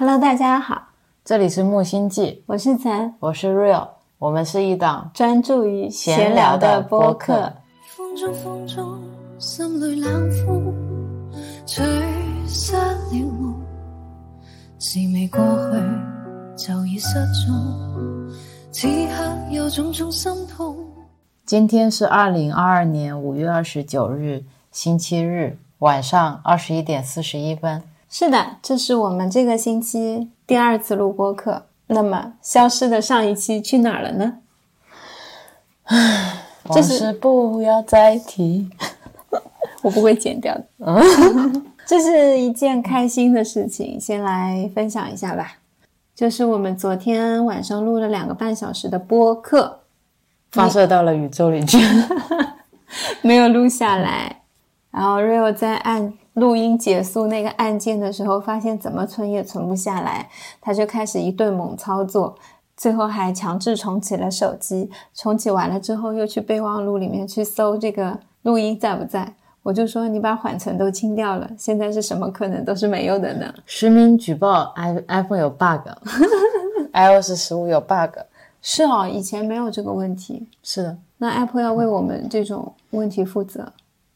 Hello，大家好，这里是木星记，我是岑，我是 Real，我们是一档专注于闲聊的播客。风中风中，心里冷风，吹失了梦，是未过去就已失踪，此刻有种种心痛。今天是二零二二年五月二十九日，星期日晚上二十一点四十一分。是的，这是我们这个星期第二次录播课。那么，消失的上一期去哪儿了呢？唉，往事不要再提，我不会剪掉的。这是一件开心的事情，先来分享一下吧。就是我们昨天晚上录了两个半小时的播客，发射到了宇宙里去，没有录下来。然后 Rio 在按。录音结束那个按键的时候，发现怎么存也存不下来，他就开始一顿猛操作，最后还强制重启了手机。重启完了之后，又去备忘录里面去搜这个录音在不在。我就说你把缓存都清掉了，现在是什么可能都是没有的呢？实名举报，i iPhone 有 bug，iOS 十五有 bug。是哦，以前没有这个问题。是的，那 Apple 要为我们这种问题负责。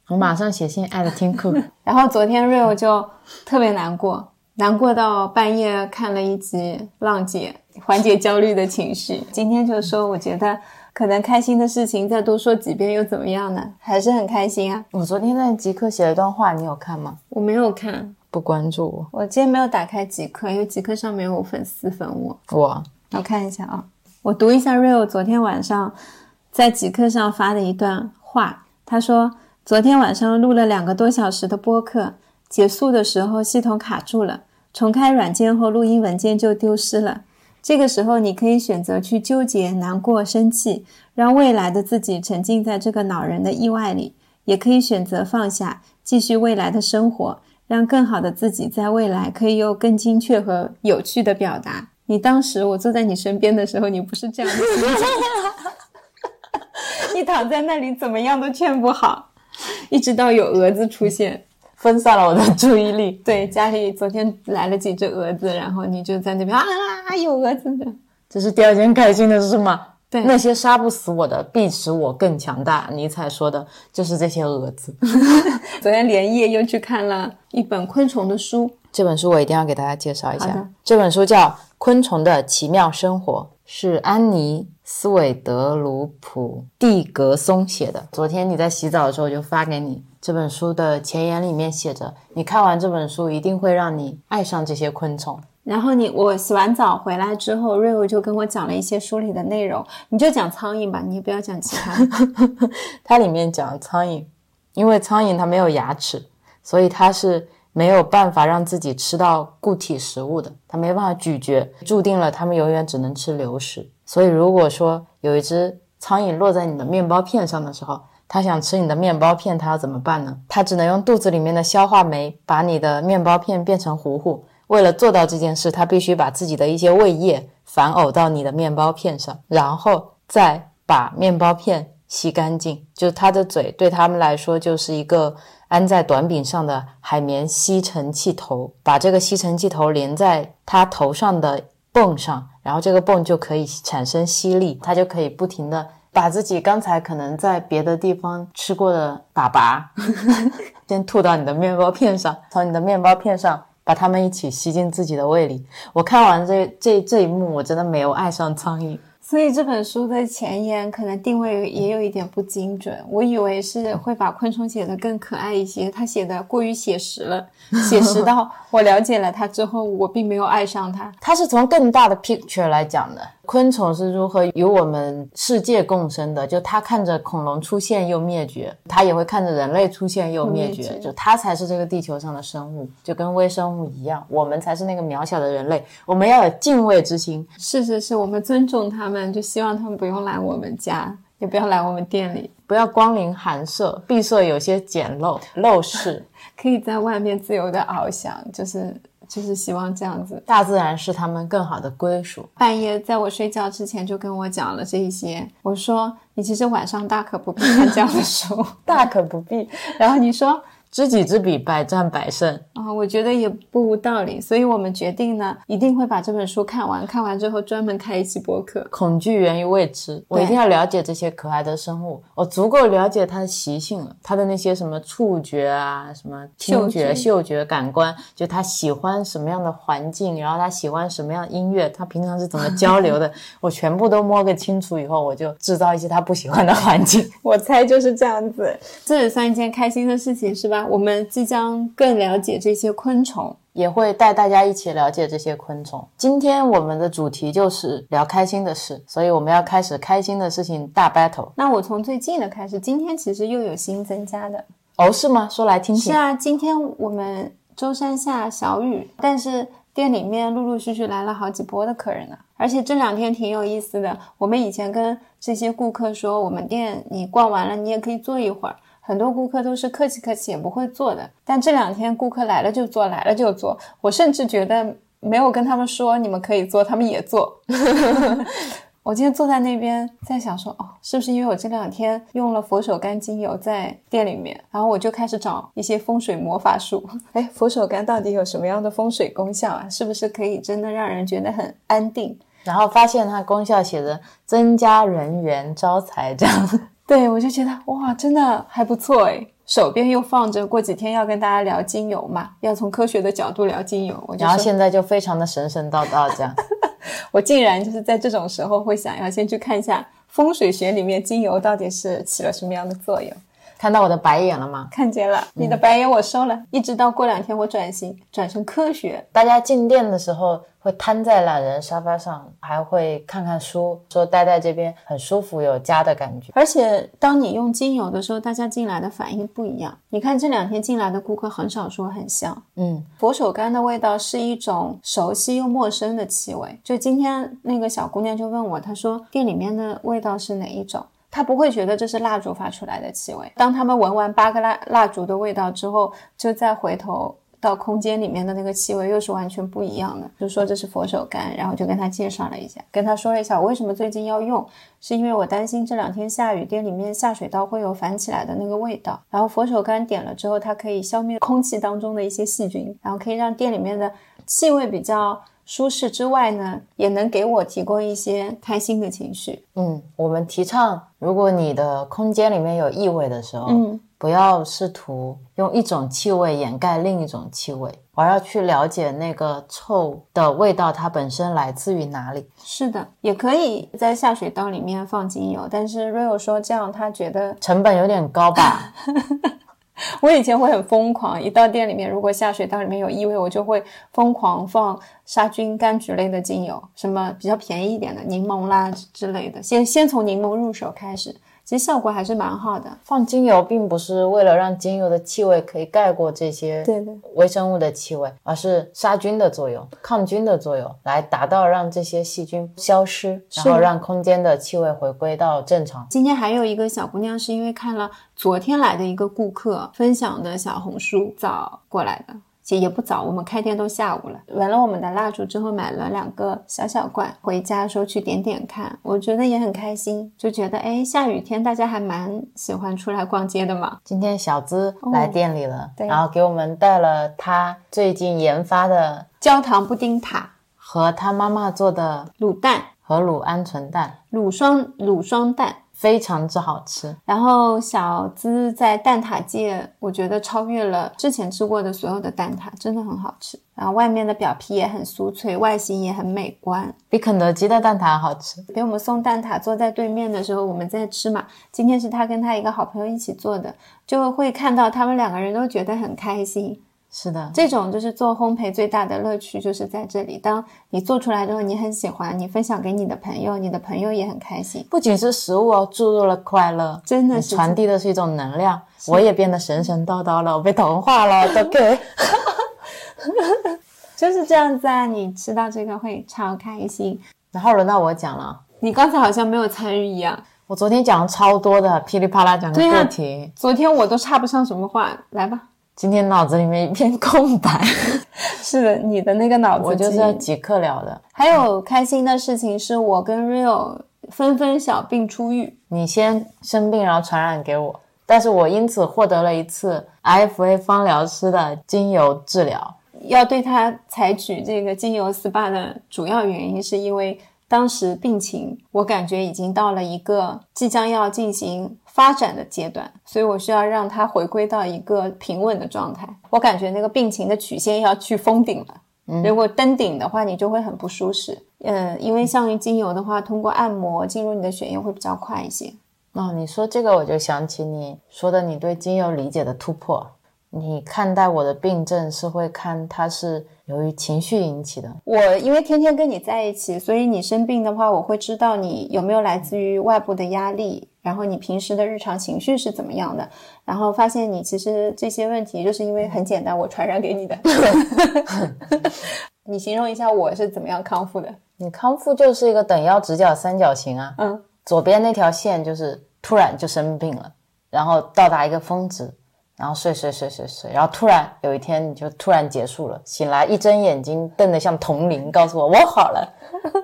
我马上写信艾特听课，然后昨天 Rio 就特别难过，难过到半夜看了一集《浪姐》，缓解焦虑的情绪。今天就说，我觉得可能开心的事情再多说几遍又怎么样呢？还是很开心啊！我昨天在极客写了一段话，你有看吗？我没有看，不关注我。我今天没有打开极客，因为极客上面有粉丝粉我。我我看一下啊，我读一下 Rio 昨天晚上在极客上发的一段话，他说。昨天晚上录了两个多小时的播客，结束的时候系统卡住了，重开软件后录音文件就丢失了。这个时候你可以选择去纠结、难过、生气，让未来的自己沉浸在这个恼人的意外里；也可以选择放下，继续未来的生活，让更好的自己在未来可以有更精确和有趣的表达。你当时我坐在你身边的时候，你不是这样的，你躺在那里怎么样都劝不好。一直到有蛾子出现，分散了我的注意力。对，家里昨天来了几只蛾子，然后你就在那边啊，有蛾子的，这是第二件开心的事吗？对，那些杀不死我的，必使我更强大。尼采说的就是这些蛾子。昨天连夜又去看了一本昆虫的书，这本书我一定要给大家介绍一下。这本书叫《昆虫的奇妙生活》，是安妮。斯韦德鲁普蒂格松写的。昨天你在洗澡的时候，我就发给你这本书的前言，里面写着：你看完这本书，一定会让你爱上这些昆虫。然后你我洗完澡回来之后，瑞欧就跟我讲了一些书里的内容。你就讲苍蝇吧，你也不要讲其他。它里面讲苍蝇，因为苍蝇它没有牙齿，所以它是。没有办法让自己吃到固体食物的，它没办法咀嚼，注定了它们永远只能吃流食。所以，如果说有一只苍蝇落在你的面包片上的时候，它想吃你的面包片，它要怎么办呢？它只能用肚子里面的消化酶把你的面包片变成糊糊。为了做到这件事，它必须把自己的一些胃液反呕到你的面包片上，然后再把面包片吸干净。就它的嘴对他们来说就是一个。安在短柄上的海绵吸尘器头，把这个吸尘器头连在它头上的泵上，然后这个泵就可以产生吸力，它就可以不停的把自己刚才可能在别的地方吃过的粑粑，先吐到你的面包片上，从你的面包片上把它们一起吸进自己的胃里。我看完这这这一幕，我真的没有爱上苍蝇。所以这本书的前言可能定位也有一点不精准，我以为是会把昆虫写得更可爱一些，它写的过于写实了，写实到我了解了它之后，我并没有爱上它。它是从更大的 picture 来讲的。昆虫是如何与我们世界共生的？就它看着恐龙出现又灭绝，它也会看着人类出现又灭绝。就它才是这个地球上的生物，就跟微生物一样，我们才是那个渺小的人类。我们要有敬畏之心。是是是，我们尊重他们，就希望他们不用来我们家，也不要来我们店里，不要光临寒舍，闭舍有些简陋陋室，可以在外面自由的翱翔，就是。就是希望这样子，大自然是他们更好的归属。半夜在我睡觉之前就跟我讲了这一些，我说你其实晚上大可不必看这样的书，大可不必。然后你说知己知彼，百战百胜。啊、我觉得也不无道理，所以我们决定呢，一定会把这本书看完，看完之后专门开一期播客。恐惧源于未知，我一定要了解这些可爱的生物，我足够了解它的习性了，它的那些什么触觉啊，什么听觉、嗅觉嗅觉感官，就它喜欢什么样的环境，然后它喜欢什么样的音乐，它平常是怎么交流的，我全部都摸个清楚以后，我就制造一些它不喜欢的环境。我猜就是这样子，这也算一件开心的事情，是吧？我们即将更了解这些昆虫。也会带大家一起了解这些昆虫。今天我们的主题就是聊开心的事，所以我们要开始开心的事情大 battle。那我从最近的开始，今天其实又有新增加的。哦，是吗？说来听听。是啊，今天我们舟山下小雨，但是店里面陆陆续续来了好几波的客人呢。而且这两天挺有意思的，我们以前跟这些顾客说，我们店你逛完了，你也可以坐一会儿。很多顾客都是客气客气，也不会做的。但这两天顾客来了就做，来了就做。我甚至觉得没有跟他们说你们可以做，他们也做。我今天坐在那边，在想说，哦，是不是因为我这两天用了佛手柑精油在店里面，然后我就开始找一些风水魔法术。哎，佛手柑到底有什么样的风水功效啊？是不是可以真的让人觉得很安定？然后发现它功效写着增加人缘、招财这样。对，我就觉得哇，真的还不错诶。手边又放着，过几天要跟大家聊精油嘛，要从科学的角度聊精油。然后现在就非常的神神叨叨这样。我竟然就是在这种时候会想要先去看一下风水学里面精油到底是起了什么样的作用。看到我的白眼了吗？看见了，你的白眼我收了，一直到过两天我转型转成科学。大家进店的时候会瘫在懒人沙发上，还会看看书，说待在这边很舒服，有家的感觉。而且当你用精油的时候，大家进来的反应不一样。你看这两天进来的顾客很少说很香，嗯，佛手柑的味道是一种熟悉又陌生的气味。就今天那个小姑娘就问我，她说店里面的味道是哪一种？他不会觉得这是蜡烛发出来的气味。当他们闻完八个蜡蜡烛的味道之后，就再回头到空间里面的那个气味又是完全不一样的。就说这是佛手柑，然后就跟他介绍了一下，跟他说了一下我为什么最近要用，是因为我担心这两天下雨，店里面下水道会有反起来的那个味道。然后佛手柑点了之后，它可以消灭空气当中的一些细菌，然后可以让店里面的气味比较舒适之外呢，也能给我提供一些开心的情绪。嗯，我们提倡，如果你的空间里面有异味的时候，嗯，不要试图用一种气味掩盖另一种气味，而要去了解那个臭的味道它本身来自于哪里。是的，也可以在下水道里面放精油，但是 Rio 说这样他觉得成本有点高吧？我以前会很疯狂，一到店里面，如果下水道里面有异味，我就会疯狂放杀菌柑橘类的精油，什么比较便宜一点的柠檬啦之类的，先先从柠檬入手开始，其实效果还是蛮好的。放精油并不是为了让精油的气味可以盖过这些对的，微生物的气味，而是杀菌的作用、抗菌的作用，来达到让这些细菌消失，然后让空间的气味回归到正常。今天还有一个小姑娘是因为看了昨天来的一个顾客分享的小红书找过来的。其实也不早，我们开店都下午了。闻了我们的蜡烛之后，买了两个小小罐，回家说去点点看，我觉得也很开心，就觉得哎，下雨天大家还蛮喜欢出来逛街的嘛。今天小资来店里了，对然后给我们带了他最近研发的焦糖布丁塔、和他妈妈做的卤蛋、和卤鹌鹑蛋，卤双卤双蛋。非常之好吃。然后小资在蛋挞界，我觉得超越了之前吃过的所有的蛋挞，真的很好吃。然后外面的表皮也很酥脆，外形也很美观。比肯德基的蛋挞好吃。给我们送蛋挞，坐在对面的时候，我们在吃嘛。今天是他跟他一个好朋友一起做的，就会看到他们两个人都觉得很开心。是的，这种就是做烘焙最大的乐趣，就是在这里。当你做出来之后，你很喜欢，你分享给你的朋友，你的朋友也很开心。不仅是食物哦，注入了快乐，真的是传递的是一种能量。我也变得神神叨叨了，我被同化了，都给。就是这样子啊！你吃到这个会超开心。然后轮到我讲了，你刚才好像没有参与一样。我昨天讲了超多的，噼里啪啦讲个对呀不停。昨天我都插不上什么话，来吧。今天脑子里面一片空白，是的，你的那个脑子我就是要即刻聊的。还有开心的事情是我跟 Rio 纷纷小病初愈。你先生病，然后传染给我，但是我因此获得了一次 IFA 芳疗师的精油治疗。要对他采取这个精油 SPA 的主要原因，是因为当时病情我感觉已经到了一个即将要进行发展的阶段，所以我需要让它回归到一个平稳的状态。我感觉那个病情的曲线要去封顶了。如果登顶的话，你就会很不舒适。嗯，因为像精油的话，通过按摩进入你的血液会比较快一些。哦，你说这个我就想起你说的你对精油理解的突破。你看待我的病症是会看它是由于情绪引起的。我因为天天跟你在一起，所以你生病的话，我会知道你有没有来自于外部的压力，然后你平时的日常情绪是怎么样的，然后发现你其实这些问题就是因为很简单，我传染给你的。你形容一下我是怎么样康复的？你康复就是一个等腰直角三角形啊，嗯，左边那条线就是突然就生病了，然后到达一个峰值，然后睡睡睡睡睡，然后突然有一天你就突然结束了，醒来一睁眼睛瞪得像铜铃，告诉我我好了。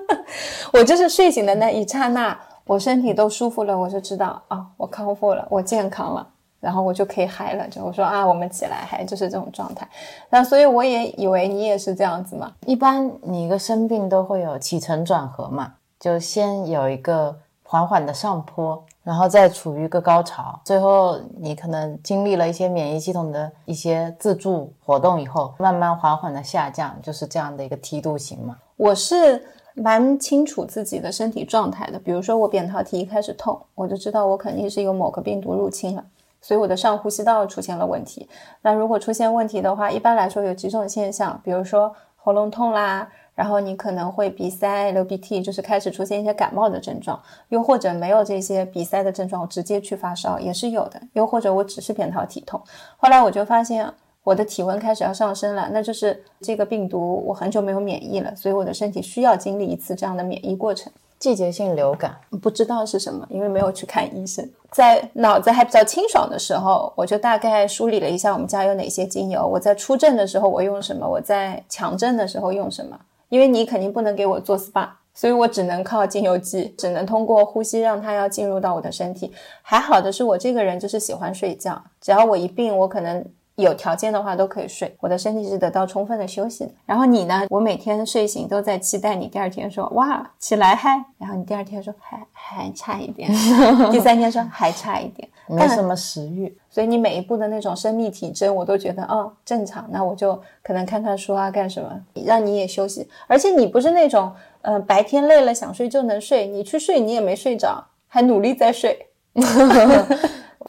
我就是睡醒的那一刹那，我身体都舒服了，我就知道啊，我康复了，我健康了。然后我就可以嗨了，就我说啊，我们起来嗨，就是这种状态。那所以我也以为你也是这样子嘛。一般你一个生病都会有起承转合嘛，就先有一个缓缓的上坡，然后再处于一个高潮，最后你可能经历了一些免疫系统的一些自助活动以后，慢慢缓缓的下降，就是这样的一个梯度型嘛。我是蛮清楚自己的身体状态的，比如说我扁桃体一开始痛，我就知道我肯定是有某个病毒入侵了。所以我的上呼吸道出现了问题。那如果出现问题的话，一般来说有几种现象，比如说喉咙痛啦，然后你可能会鼻塞、流鼻涕，就是开始出现一些感冒的症状；又或者没有这些鼻塞的症状，直接去发烧也是有的；又或者我只是扁桃体痛。后来我就发现我的体温开始要上升了，那就是这个病毒我很久没有免疫了，所以我的身体需要经历一次这样的免疫过程。季节性流感不知道是什么，因为没有去看医生。在脑子还比较清爽的时候，我就大概梳理了一下我们家有哪些精油。我在出症的时候我用什么，我在强症的时候用什么。因为你肯定不能给我做 SPA，所以我只能靠精油剂，只能通过呼吸让它要进入到我的身体。还好的是我这个人就是喜欢睡觉，只要我一病，我可能。有条件的话都可以睡，我的身体是得到充分的休息的。然后你呢？我每天睡醒都在期待你第二天说哇起来嗨，然后你第二天说还还差一点，第三天说还差一点，没什么食欲。所以你每一步的那种生命体征，我都觉得哦正常。那我就可能看看书啊，干什么，让你也休息。而且你不是那种呃白天累了想睡就能睡，你去睡你也没睡着，还努力在睡。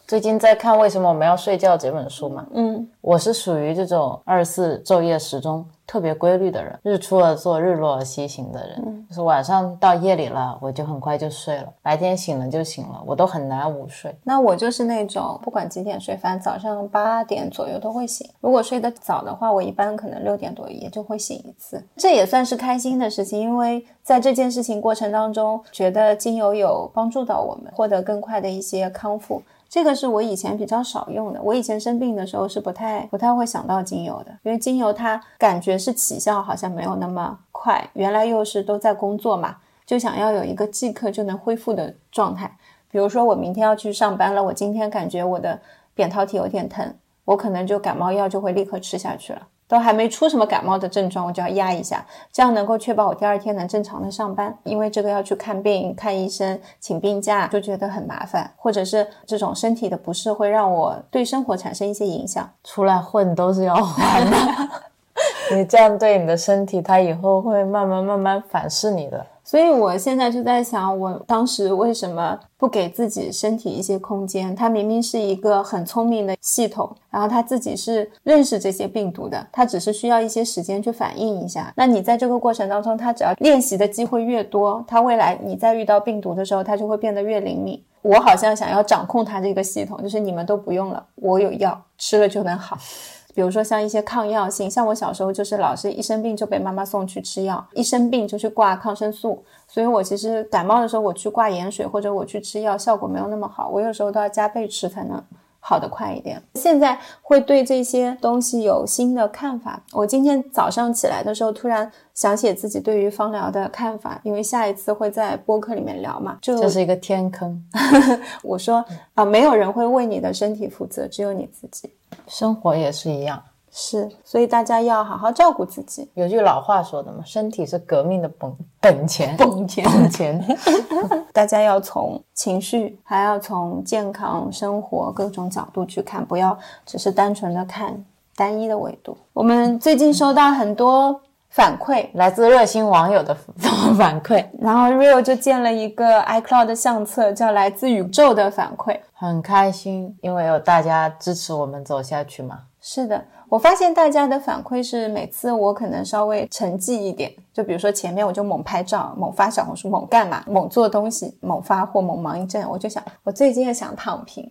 最近在看《为什么我们要睡觉》这本书嘛，嗯，我是属于这种二十四昼夜时钟特别规律的人，日出而作，日落而息型的人，就是晚上到夜里了，我就很快就睡了，白天醒了就醒了，我都很难午睡。那我就是那种不管几点睡，反正早上八点左右都会醒。如果睡得早的话，我一般可能六点多也就会醒一次，这也算是开心的事情，因为在这件事情过程当中，觉得精油有帮助到我们，获得更快的一些康复。这个是我以前比较少用的，我以前生病的时候是不太不太会想到精油的，因为精油它感觉是起效好像没有那么快。原来又是都在工作嘛，就想要有一个即刻就能恢复的状态。比如说我明天要去上班了，我今天感觉我的扁桃体有点疼，我可能就感冒药就会立刻吃下去了。都还没出什么感冒的症状，我就要压一下，这样能够确保我第二天能正常的上班。因为这个要去看病、看医生、请病假，就觉得很麻烦，或者是这种身体的不适会让我对生活产生一些影响。出来混都是要还的，你这样对你的身体，它以后会慢慢慢慢反噬你的。所以我现在就在想，我当时为什么不给自己身体一些空间？它明明是一个很聪明的系统，然后它自己是认识这些病毒的，它只是需要一些时间去反应一下。那你在这个过程当中，它只要练习的机会越多，它未来你在遇到病毒的时候，它就会变得越灵敏。我好像想要掌控它这个系统，就是你们都不用了，我有药吃了就能好。比如说像一些抗药性，像我小时候就是老是一生病就被妈妈送去吃药，一生病就去挂抗生素，所以我其实感冒的时候我去挂盐水或者我去吃药，效果没有那么好，我有时候都要加倍吃才能好的快一点。现在会对这些东西有新的看法。我今天早上起来的时候，突然想起自己对于芳疗的看法，因为下一次会在播客里面聊嘛，就这是一个天坑。我说啊，没有人会为你的身体负责，只有你自己。生活也是一样。是，所以大家要好好照顾自己。有句老话说的嘛，身体是革命的本本钱，本钱，本钱。大家要从情绪，还要从健康生活各种角度去看，不要只是单纯的看单一的维度。我们最近收到很多反馈，来自热心网友的 反馈，然后 Real 就建了一个 iCloud 的相册，叫来自宇宙的反馈，很开心，因为有大家支持我们走下去嘛。是的。我发现大家的反馈是，每次我可能稍微沉寂一点，就比如说前面我就猛拍照、猛发小红书、猛干嘛、猛做东西、猛发货、猛忙一阵，我就想，我最近也想躺平，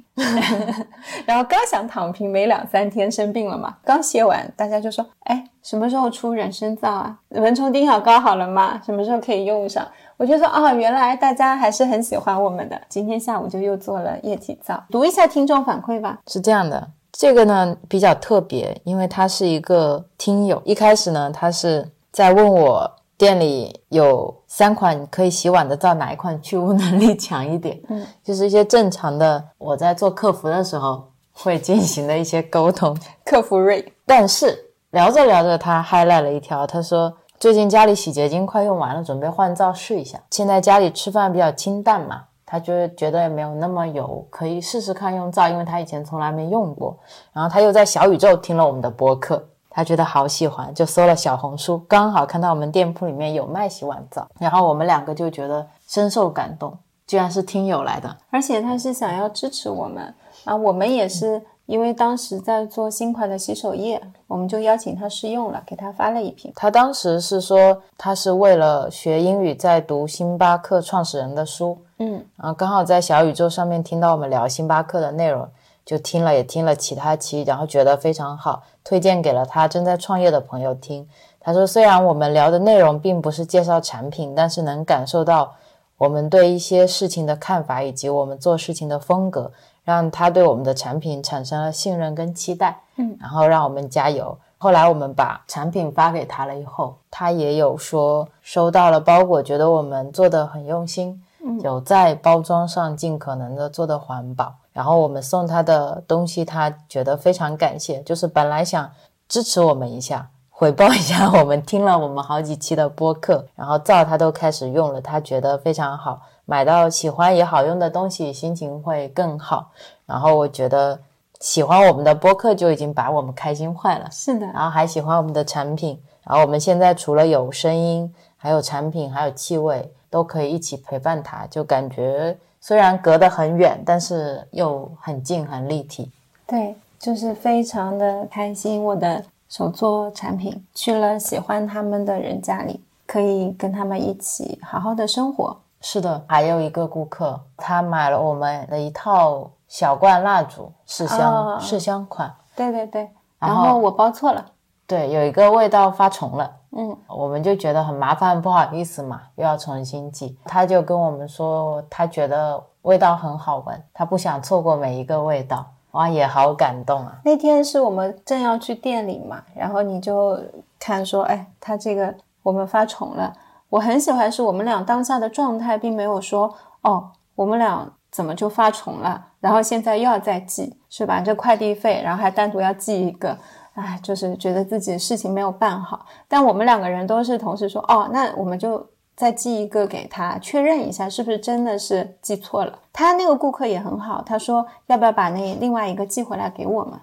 然后刚想躺平没两三天生病了嘛，刚歇完，大家就说，哎，什么时候出人参皂啊？蚊虫叮咬膏好了吗？什么时候可以用上？我就说，啊，原来大家还是很喜欢我们的。今天下午就又做了液体皂，读一下听众反馈吧。是这样的。这个呢比较特别，因为他是一个听友。一开始呢，他是在问我店里有三款可以洗碗的皂，哪一款去污能力强一点？嗯，就是一些正常的我在做客服的时候会进行的一些沟通。客服瑞，但是聊着聊着，他 highlight 了一条，他说最近家里洗洁精快用完了，准备换皂试一下。现在家里吃饭比较清淡嘛。他就觉得没有那么油，可以试试看用皂，因为他以前从来没用过。然后他又在小宇宙听了我们的播客，他觉得好喜欢，就搜了小红书，刚好看到我们店铺里面有卖洗碗皂，然后我们两个就觉得深受感动，居然是听友来的，而且他是想要支持我们啊，我们也是。因为当时在做新款的洗手液，我们就邀请他试用了，给他发了一瓶。他当时是说，他是为了学英语在读星巴克创始人的书，嗯，然后刚好在小宇宙上面听到我们聊星巴克的内容，就听了也听了其他期，然后觉得非常好，推荐给了他正在创业的朋友听。他说，虽然我们聊的内容并不是介绍产品，但是能感受到我们对一些事情的看法以及我们做事情的风格。让他对我们的产品产生了信任跟期待，嗯，然后让我们加油。后来我们把产品发给他了以后，他也有说收到了包裹，觉得我们做的很用心，嗯，有在包装上尽可能的做的环保。然后我们送他的东西，他觉得非常感谢，就是本来想支持我们一下，回报一下我们听了我们好几期的播客，然后皂他都开始用了，他觉得非常好。买到喜欢也好用的东西，心情会更好。然后我觉得喜欢我们的播客就已经把我们开心坏了。是的，然后还喜欢我们的产品。然后我们现在除了有声音，还有产品，还有气味，都可以一起陪伴他，就感觉虽然隔得很远，但是又很近，很立体。对，就是非常的开心。我的手作产品去了喜欢他们的人家里，可以跟他们一起好好的生活。是的，还有一个顾客，他买了我们的一套小罐蜡烛，试香试香款。对对对，然后我包错了，对，有一个味道发重了，嗯，我们就觉得很麻烦，不好意思嘛，又要重新寄。他就跟我们说，他觉得味道很好闻，他不想错过每一个味道，哇，也好感动啊。那天是我们正要去店里嘛，然后你就看说，哎，他这个我们发重了。我很喜欢是我们俩当下的状态，并没有说哦，我们俩怎么就发重了，然后现在又要再寄，是吧？这快递费，然后还单独要寄一个，哎，就是觉得自己事情没有办好。但我们两个人都是同时说，哦，那我们就再寄一个给他，确认一下是不是真的是寄错了。他那个顾客也很好，他说要不要把那另外一个寄回来给我们？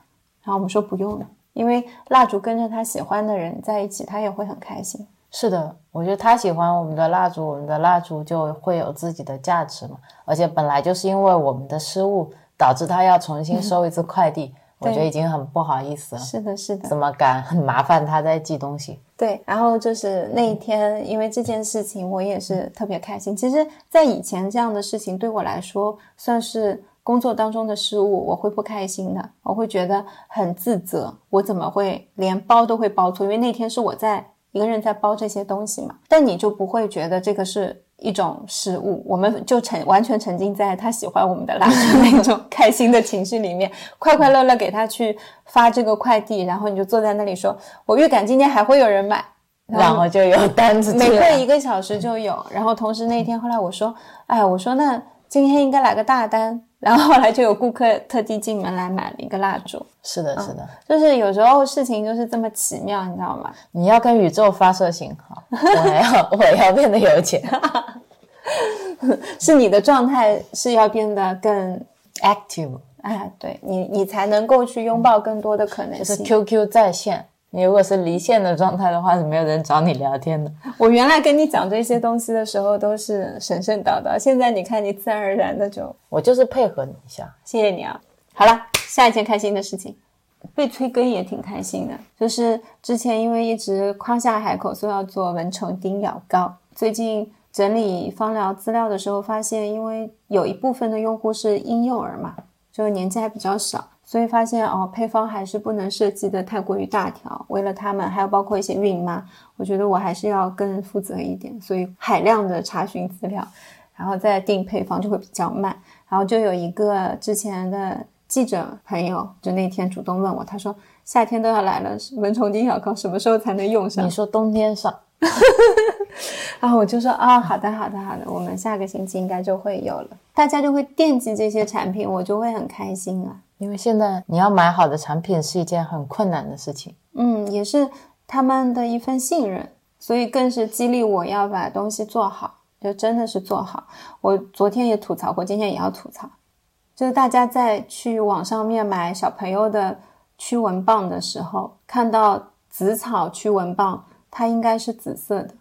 然后我们说不用了，因为蜡烛跟着他喜欢的人在一起，他也会很开心。是的，我觉得他喜欢我们的蜡烛，我们的蜡烛就会有自己的价值嘛。而且本来就是因为我们的失误，导致他要重新收一次快递，我觉得已经很不好意思了。是的，是的，怎么敢很麻烦他在寄东西？对，然后就是那一天，因为这件事情，我也是特别开心。其实，在以前这样的事情对我来说，算是工作当中的失误，我会不开心的，我会觉得很自责，我怎么会连包都会包错？因为那天是我在。一个人在包这些东西嘛，但你就不会觉得这个是一种食物，我们就沉完全沉浸在他喜欢我们的蜡烛那种开心的情绪里面，快快乐乐给他去发这个快递，然后你就坐在那里说，我预感今天还会有人买，然后就有单子每过一个小时就有，然后同时那天后来我说，哎，我说那今天应该来个大单。然后后来就有顾客特地进门来买了一个蜡烛。是的，是的，就是有时候事情就是这么奇妙，你知道吗？你要跟宇宙发射信号，我要我要变得有钱，是你的状态是要变得更 active，哎，对你你才能够去拥抱更多的可能性。就是 QQ 在线。你如果是离线的状态的话，是没有人找你聊天的。我原来跟你讲这些东西的时候都是神神叨叨，现在你看你自然而然的就，我就是配合你一下，谢谢你啊。好了，下一件开心的事情，被催更也挺开心的，就是之前因为一直夸下海口说要做蚊虫叮咬膏，最近整理芳疗资料的时候发现，因为有一部分的用户是婴幼儿嘛，就年纪还比较小。所以发现哦，配方还是不能设计的太过于大条。为了他们，还有包括一些孕妈，我觉得我还是要更负责一点。所以海量的查询资料，然后再定配方就会比较慢。然后就有一个之前的记者朋友，就那天主动问我，他说夏天都要来了，蚊虫叮咬膏什么时候才能用上？你说冬天上，然后我就说啊，好的，好的，好的，我们下个星期应该就会有了，大家就会惦记这些产品，我就会很开心啊。因为现在你要买好的产品是一件很困难的事情，嗯，也是他们的一份信任，所以更是激励我要把东西做好，就真的是做好。我昨天也吐槽过，今天也要吐槽，就是大家在去网上面买小朋友的驱蚊棒的时候，看到紫草驱蚊棒，它应该是紫色的；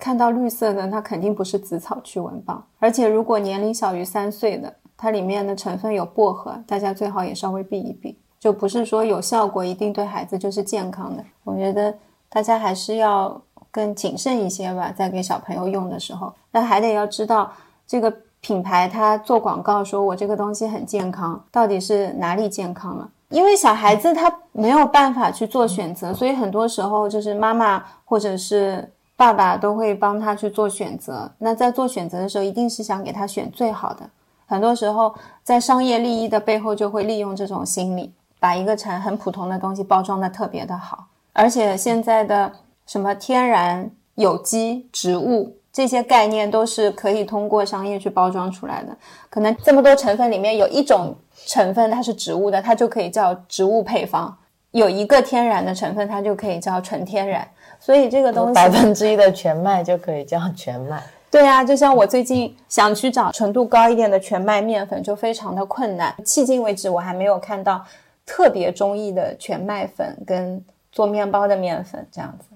看到绿色的，它肯定不是紫草驱蚊棒。而且如果年龄小于三岁的，它里面的成分有薄荷，大家最好也稍微避一避，就不是说有效果一定对孩子就是健康的。我觉得大家还是要更谨慎一些吧，在给小朋友用的时候，那还得要知道这个品牌它做广告说我这个东西很健康，到底是哪里健康了？因为小孩子他没有办法去做选择，所以很多时候就是妈妈或者是爸爸都会帮他去做选择。那在做选择的时候，一定是想给他选最好的。很多时候，在商业利益的背后，就会利用这种心理，把一个产很普通的东西包装的特别的好。而且现在的什么天然、有机、植物这些概念，都是可以通过商业去包装出来的。可能这么多成分里面有一种成分它是植物的，它就可以叫植物配方；有一个天然的成分，它就可以叫纯天然。所以这个东西百分之一的全麦就可以叫全麦。对啊，就像我最近想去找纯度高一点的全麦面粉，就非常的困难。迄今为止，我还没有看到特别中意的全麦粉跟做面包的面粉这样子。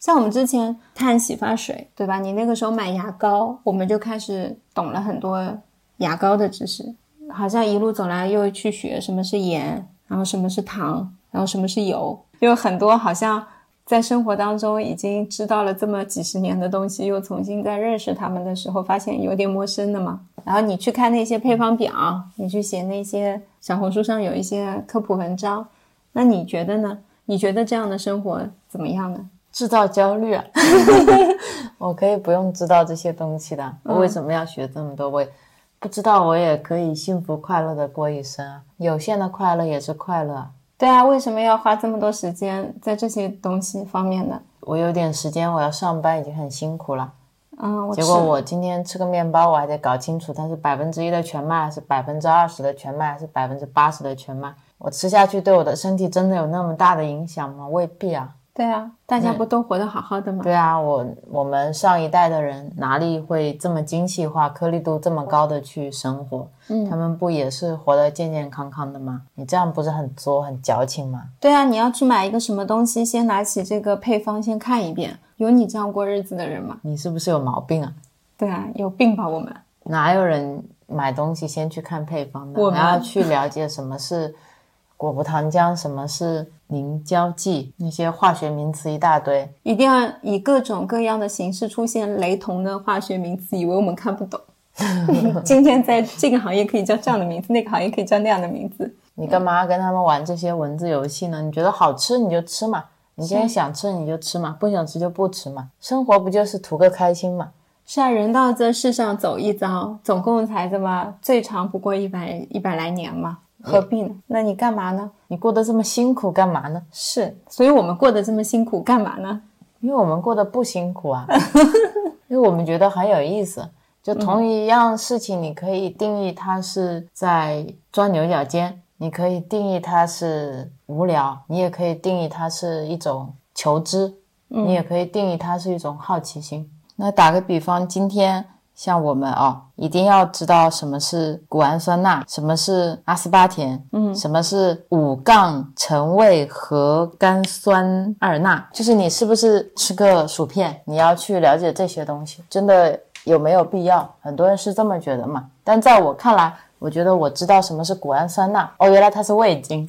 像我们之前碳洗发水，对吧？你那个时候买牙膏，我们就开始懂了很多牙膏的知识。好像一路走来又去学什么是盐，然后什么是糖，然后什么是油，有很多好像。在生活当中已经知道了这么几十年的东西，又重新再认识他们的时候，发现有点陌生的嘛。然后你去看那些配方表，你去写那些小红书上有一些科普文章，那你觉得呢？你觉得这样的生活怎么样呢？制造焦虑啊！我可以不用知道这些东西的，我为什么要学这么多？我不知道，我也可以幸福快乐的过一生啊！有限的快乐也是快乐。对啊，为什么要花这么多时间在这些东西方面呢？我有点时间，我要上班已经很辛苦了。嗯，结果我今天吃个面包，我还得搞清楚它是百分之一的全麦，还是百分之二十的全麦，还是百分之八十的全麦。我吃下去对我的身体真的有那么大的影响吗？未必啊。对啊，大家不都活得好好的吗？对啊，我我们上一代的人哪里会这么精细化、颗粒度这么高的去生活？嗯，他们不也是活得健健康康的吗？你这样不是很作、很矫情吗？对啊，你要去买一个什么东西，先拿起这个配方先看一遍。有你这样过日子的人吗？你是不是有毛病啊？对啊，有病吧我们？哪有人买东西先去看配方的？我们要去了解什么是果葡糖浆，什么是？凝胶剂那些化学名词一大堆，一定要以各种各样的形式出现雷同的化学名词，以为我们看不懂。今天在这个行业可以叫这样的名字，那个行业可以叫那样的名字。你干嘛跟他们玩这些文字游戏呢？你觉得好吃你就吃嘛，你今天想吃你就吃嘛，不想吃就不吃嘛。生活不就是图个开心嘛？是啊，人到这世上走一遭，总共才这么最长不过一百一百来年嘛，何必呢？那你干嘛呢？你过得这么辛苦干嘛呢？是，所以我们过得这么辛苦干嘛呢？因为我们过得不辛苦啊，因为我们觉得很有意思。就同一样事情，你可以定义它是在钻牛角尖，你可以定义它是无聊，你也可以定义它是一种求知，你也可以定义它是一种好奇心。那打个比方，今天像我们啊，一定要知道什么是谷氨酸钠，什么是阿斯巴甜，嗯，什么是五杠橙味核苷酸二钠，就是你是不是吃个薯片，你要去了解这些东西，真的。有没有必要？很多人是这么觉得嘛。但在我看来，我觉得我知道什么是谷氨酸钠。哦，原来它是味精。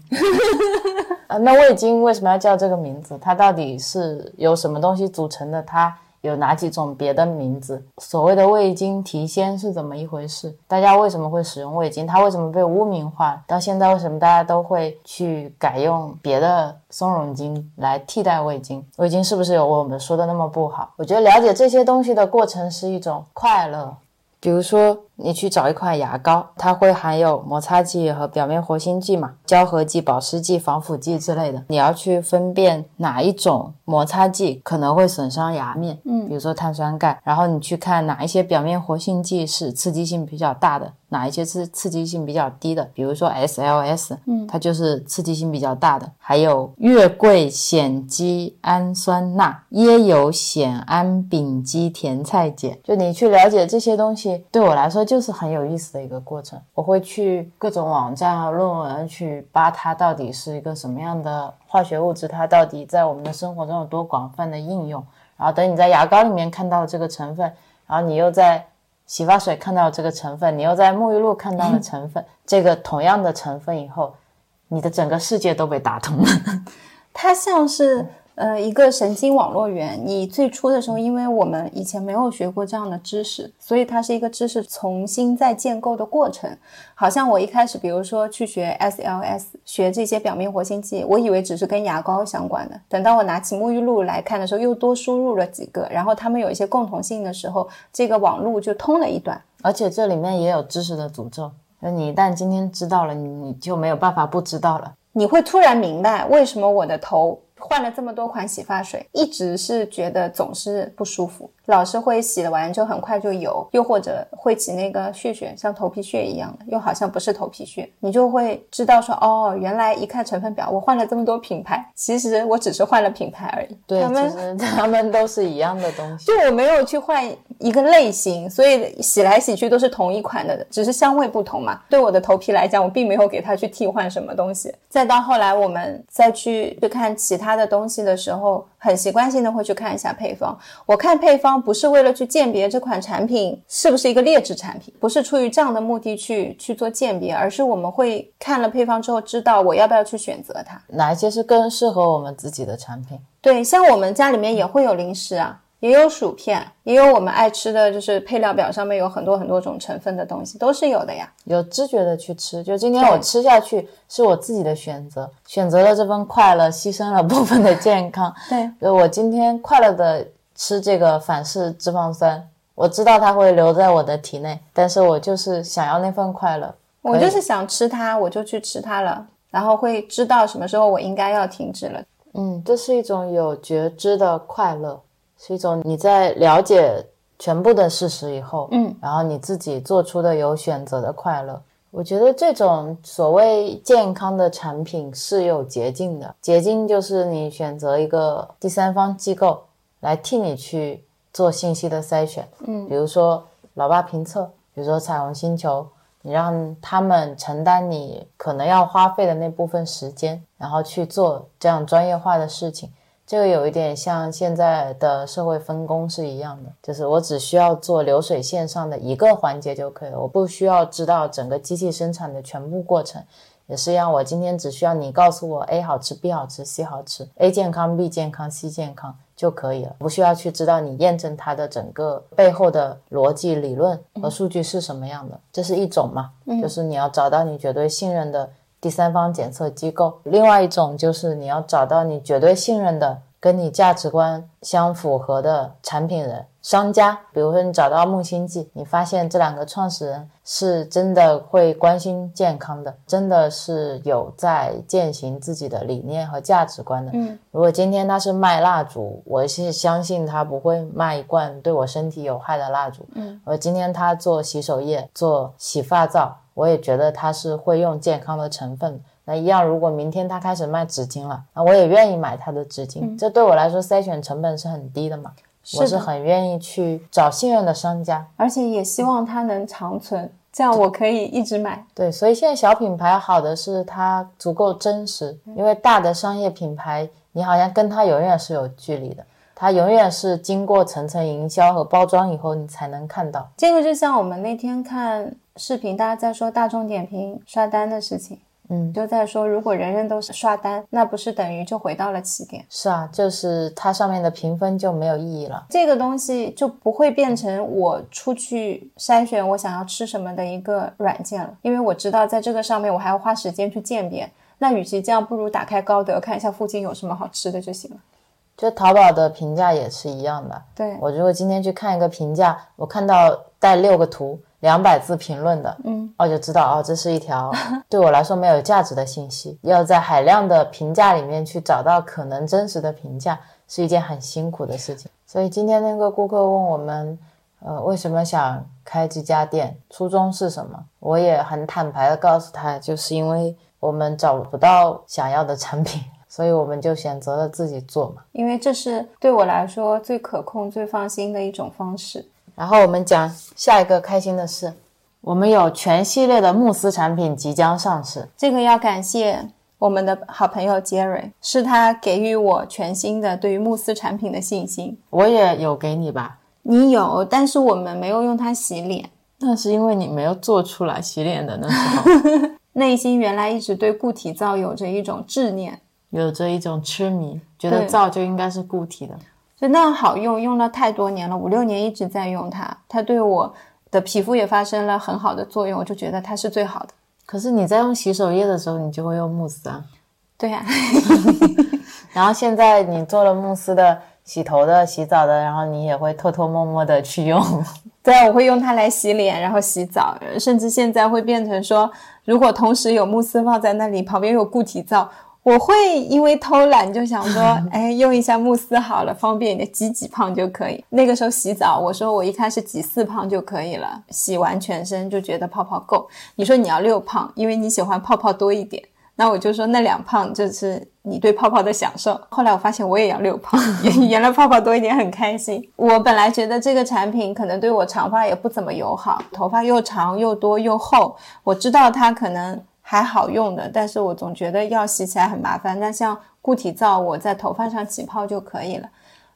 啊，那味精为什么要叫这个名字？它到底是由什么东西组成的？它。有哪几种别的名字？所谓的味精提鲜是怎么一回事？大家为什么会使用味精？它为什么被污名化？到现在为什么大家都会去改用别的松茸精来替代味精？味精是不是有我们说的那么不好？我觉得了解这些东西的过程是一种快乐。比如说，你去找一款牙膏，它会含有摩擦剂和表面活性剂嘛，胶合剂、保湿剂、防腐剂之类的。你要去分辨哪一种摩擦剂可能会损伤牙面，嗯，比如说碳酸钙。然后你去看哪一些表面活性剂是刺激性比较大的。哪一些是刺激性比较低的？比如说 SLS，嗯，它就是刺激性比较大的。还有月桂酰基氨酸钠、椰油酰胺丙基甜菜碱。就你去了解这些东西，对我来说就是很有意思的一个过程。我会去各种网站和论文去扒它到底是一个什么样的化学物质，它到底在我们的生活中有多广泛的应用。然后等你在牙膏里面看到这个成分，然后你又在。洗发水看到这个成分，你又在沐浴露看到了成分，这个同样的成分以后，你的整个世界都被打通了。它像是。呃，一个神经网络源，你最初的时候，因为我们以前没有学过这样的知识，所以它是一个知识重新再建构的过程。好像我一开始，比如说去学 SLS，学这些表面活性剂，我以为只是跟牙膏相关的。等到我拿起沐浴露来看的时候，又多输入了几个，然后它们有一些共同性的时候，这个网路就通了一段。而且这里面也有知识的诅咒，那你一旦今天知道了，你就没有办法不知道了。你会突然明白为什么我的头。换了这么多款洗发水，一直是觉得总是不舒服，老是会洗了完就很快就油，又或者会起那个屑屑，像头皮屑一样的，又好像不是头皮屑，你就会知道说，哦，原来一看成分表，我换了这么多品牌，其实我只是换了品牌而已。对，其实他们都是一样的东西。就我没有去换一个类型，所以洗来洗去都是同一款的，只是香味不同嘛。对我的头皮来讲，我并没有给它去替换什么东西。再到后来，我们再去去看其。他的东西的时候，很习惯性的会去看一下配方。我看配方不是为了去鉴别这款产品是不是一个劣质产品，不是出于这样的目的去去做鉴别，而是我们会看了配方之后，知道我要不要去选择它，哪一些是更适合我们自己的产品。对，像我们家里面也会有零食啊。也有薯片，也有我们爱吃的就是配料表上面有很多很多种成分的东西，都是有的呀。有知觉的去吃，就今天我吃下去是我自己的选择，选择了这份快乐，牺牲了部分的健康。对，我今天快乐的吃这个反式脂肪酸，我知道它会留在我的体内，但是我就是想要那份快乐，我就是想吃它，我就去吃它了，然后会知道什么时候我应该要停止了。嗯，这是一种有觉知的快乐。是一种你在了解全部的事实以后，嗯，然后你自己做出的有选择的快乐。我觉得这种所谓健康的产品是有捷径的，捷径就是你选择一个第三方机构来替你去做信息的筛选，嗯，比如说老爸评测，比如说彩虹星球，你让他们承担你可能要花费的那部分时间，然后去做这样专业化的事情。这个有一点像现在的社会分工是一样的，就是我只需要做流水线上的一个环节就可以了，我不需要知道整个机器生产的全部过程。也是一样，我今天只需要你告诉我 A 好吃，B 好吃，C 好吃，A 健康，B 健康，C 健康就可以了，不需要去知道你验证它的整个背后的逻辑理论和数据是什么样的。这是一种嘛，就是你要找到你绝对信任的。第三方检测机构，另外一种就是你要找到你绝对信任的跟你价值观相符合的产品人、商家。比如说，你找到木星记，你发现这两个创始人是真的会关心健康的，真的是有在践行自己的理念和价值观的。嗯，如果今天他是卖蜡烛，我是相信他不会卖一罐对我身体有害的蜡烛。嗯，而今天他做洗手液、做洗发皂，我也觉得他是会用健康的成分。那一样，如果明天他开始卖纸巾了，那我也愿意买他的纸巾。这对我来说筛选成本是很低的嘛，我是很愿意去找信任的商家。而且也希望它能长存，这样我可以一直买。对，所以现在小品牌好的是它足够真实，因为大的商业品牌，你好像跟它永远是有距离的，它永远是经过层层营销和包装以后，你才能看到。这个就像我们那天看视频，大家在说大众点评刷单的事情，嗯，就在说如果人人都是刷单，那不是等于就回到了起点？是啊，就是它上面的评分就没有意义了。这个东西就不会变成我出去筛选我想要吃什么的一个软件了，因为我知道在这个上面我还要花时间去鉴别。那与其这样，不如打开高德看一下附近有什么好吃的就行了。就淘宝的评价也是一样的。对，我如果今天去看一个评价，我看到带六个图、两百字评论的，嗯，我就知道哦，这是一条对我来说没有价值的信息。要在海量的评价里面去找到可能真实的评价，是一件很辛苦的事情。所以今天那个顾客问我们，呃，为什么想开这家店，初衷是什么？我也很坦白的告诉他，就是因为我们找不到想要的产品，所以我们就选择了自己做嘛。因为这是对我来说最可控、最放心的一种方式。然后我们讲下一个开心的事，我们有全系列的慕斯产品即将上市。这个要感谢我们的好朋友杰瑞，是他给予我全新的对于慕斯产品的信心。我也有给你吧，你有，但是我们没有用它洗脸。那是因为你没有做出来洗脸的那时候，内心原来一直对固体皂有着一种执念，有着一种痴迷，觉得皂就应该是固体的。就那样好用，用了太多年了，五六年一直在用它，它对我的皮肤也发生了很好的作用，我就觉得它是最好的。可是你在用洗手液的时候，你就会用慕斯啊。对呀、然后现在你做了慕斯的洗头的、洗澡的，然后你也会偷偷摸摸的去用。对啊，我会用它来洗脸，然后洗澡，甚至现在会变成说，如果同时有慕斯放在那里，旁边有固体皂，我会因为偷懒就想说，哎，用一下慕斯好了，方便一点，挤几胖就可以。那个时候洗澡，我说我一开始挤四胖就可以了，洗完全身就觉得泡泡够。你说你要六胖，因为你喜欢泡泡多一点。那我就说那两胖就是你对泡泡的享受。后来我发现我也要六胖，原来泡泡多一点很开心。我本来觉得这个产品可能对我长发也不怎么友好，头发又长又多又厚，我知道它可能还好用的，但是我总觉得要洗起来很麻烦。那像固体皂，我在头发上起泡就可以了。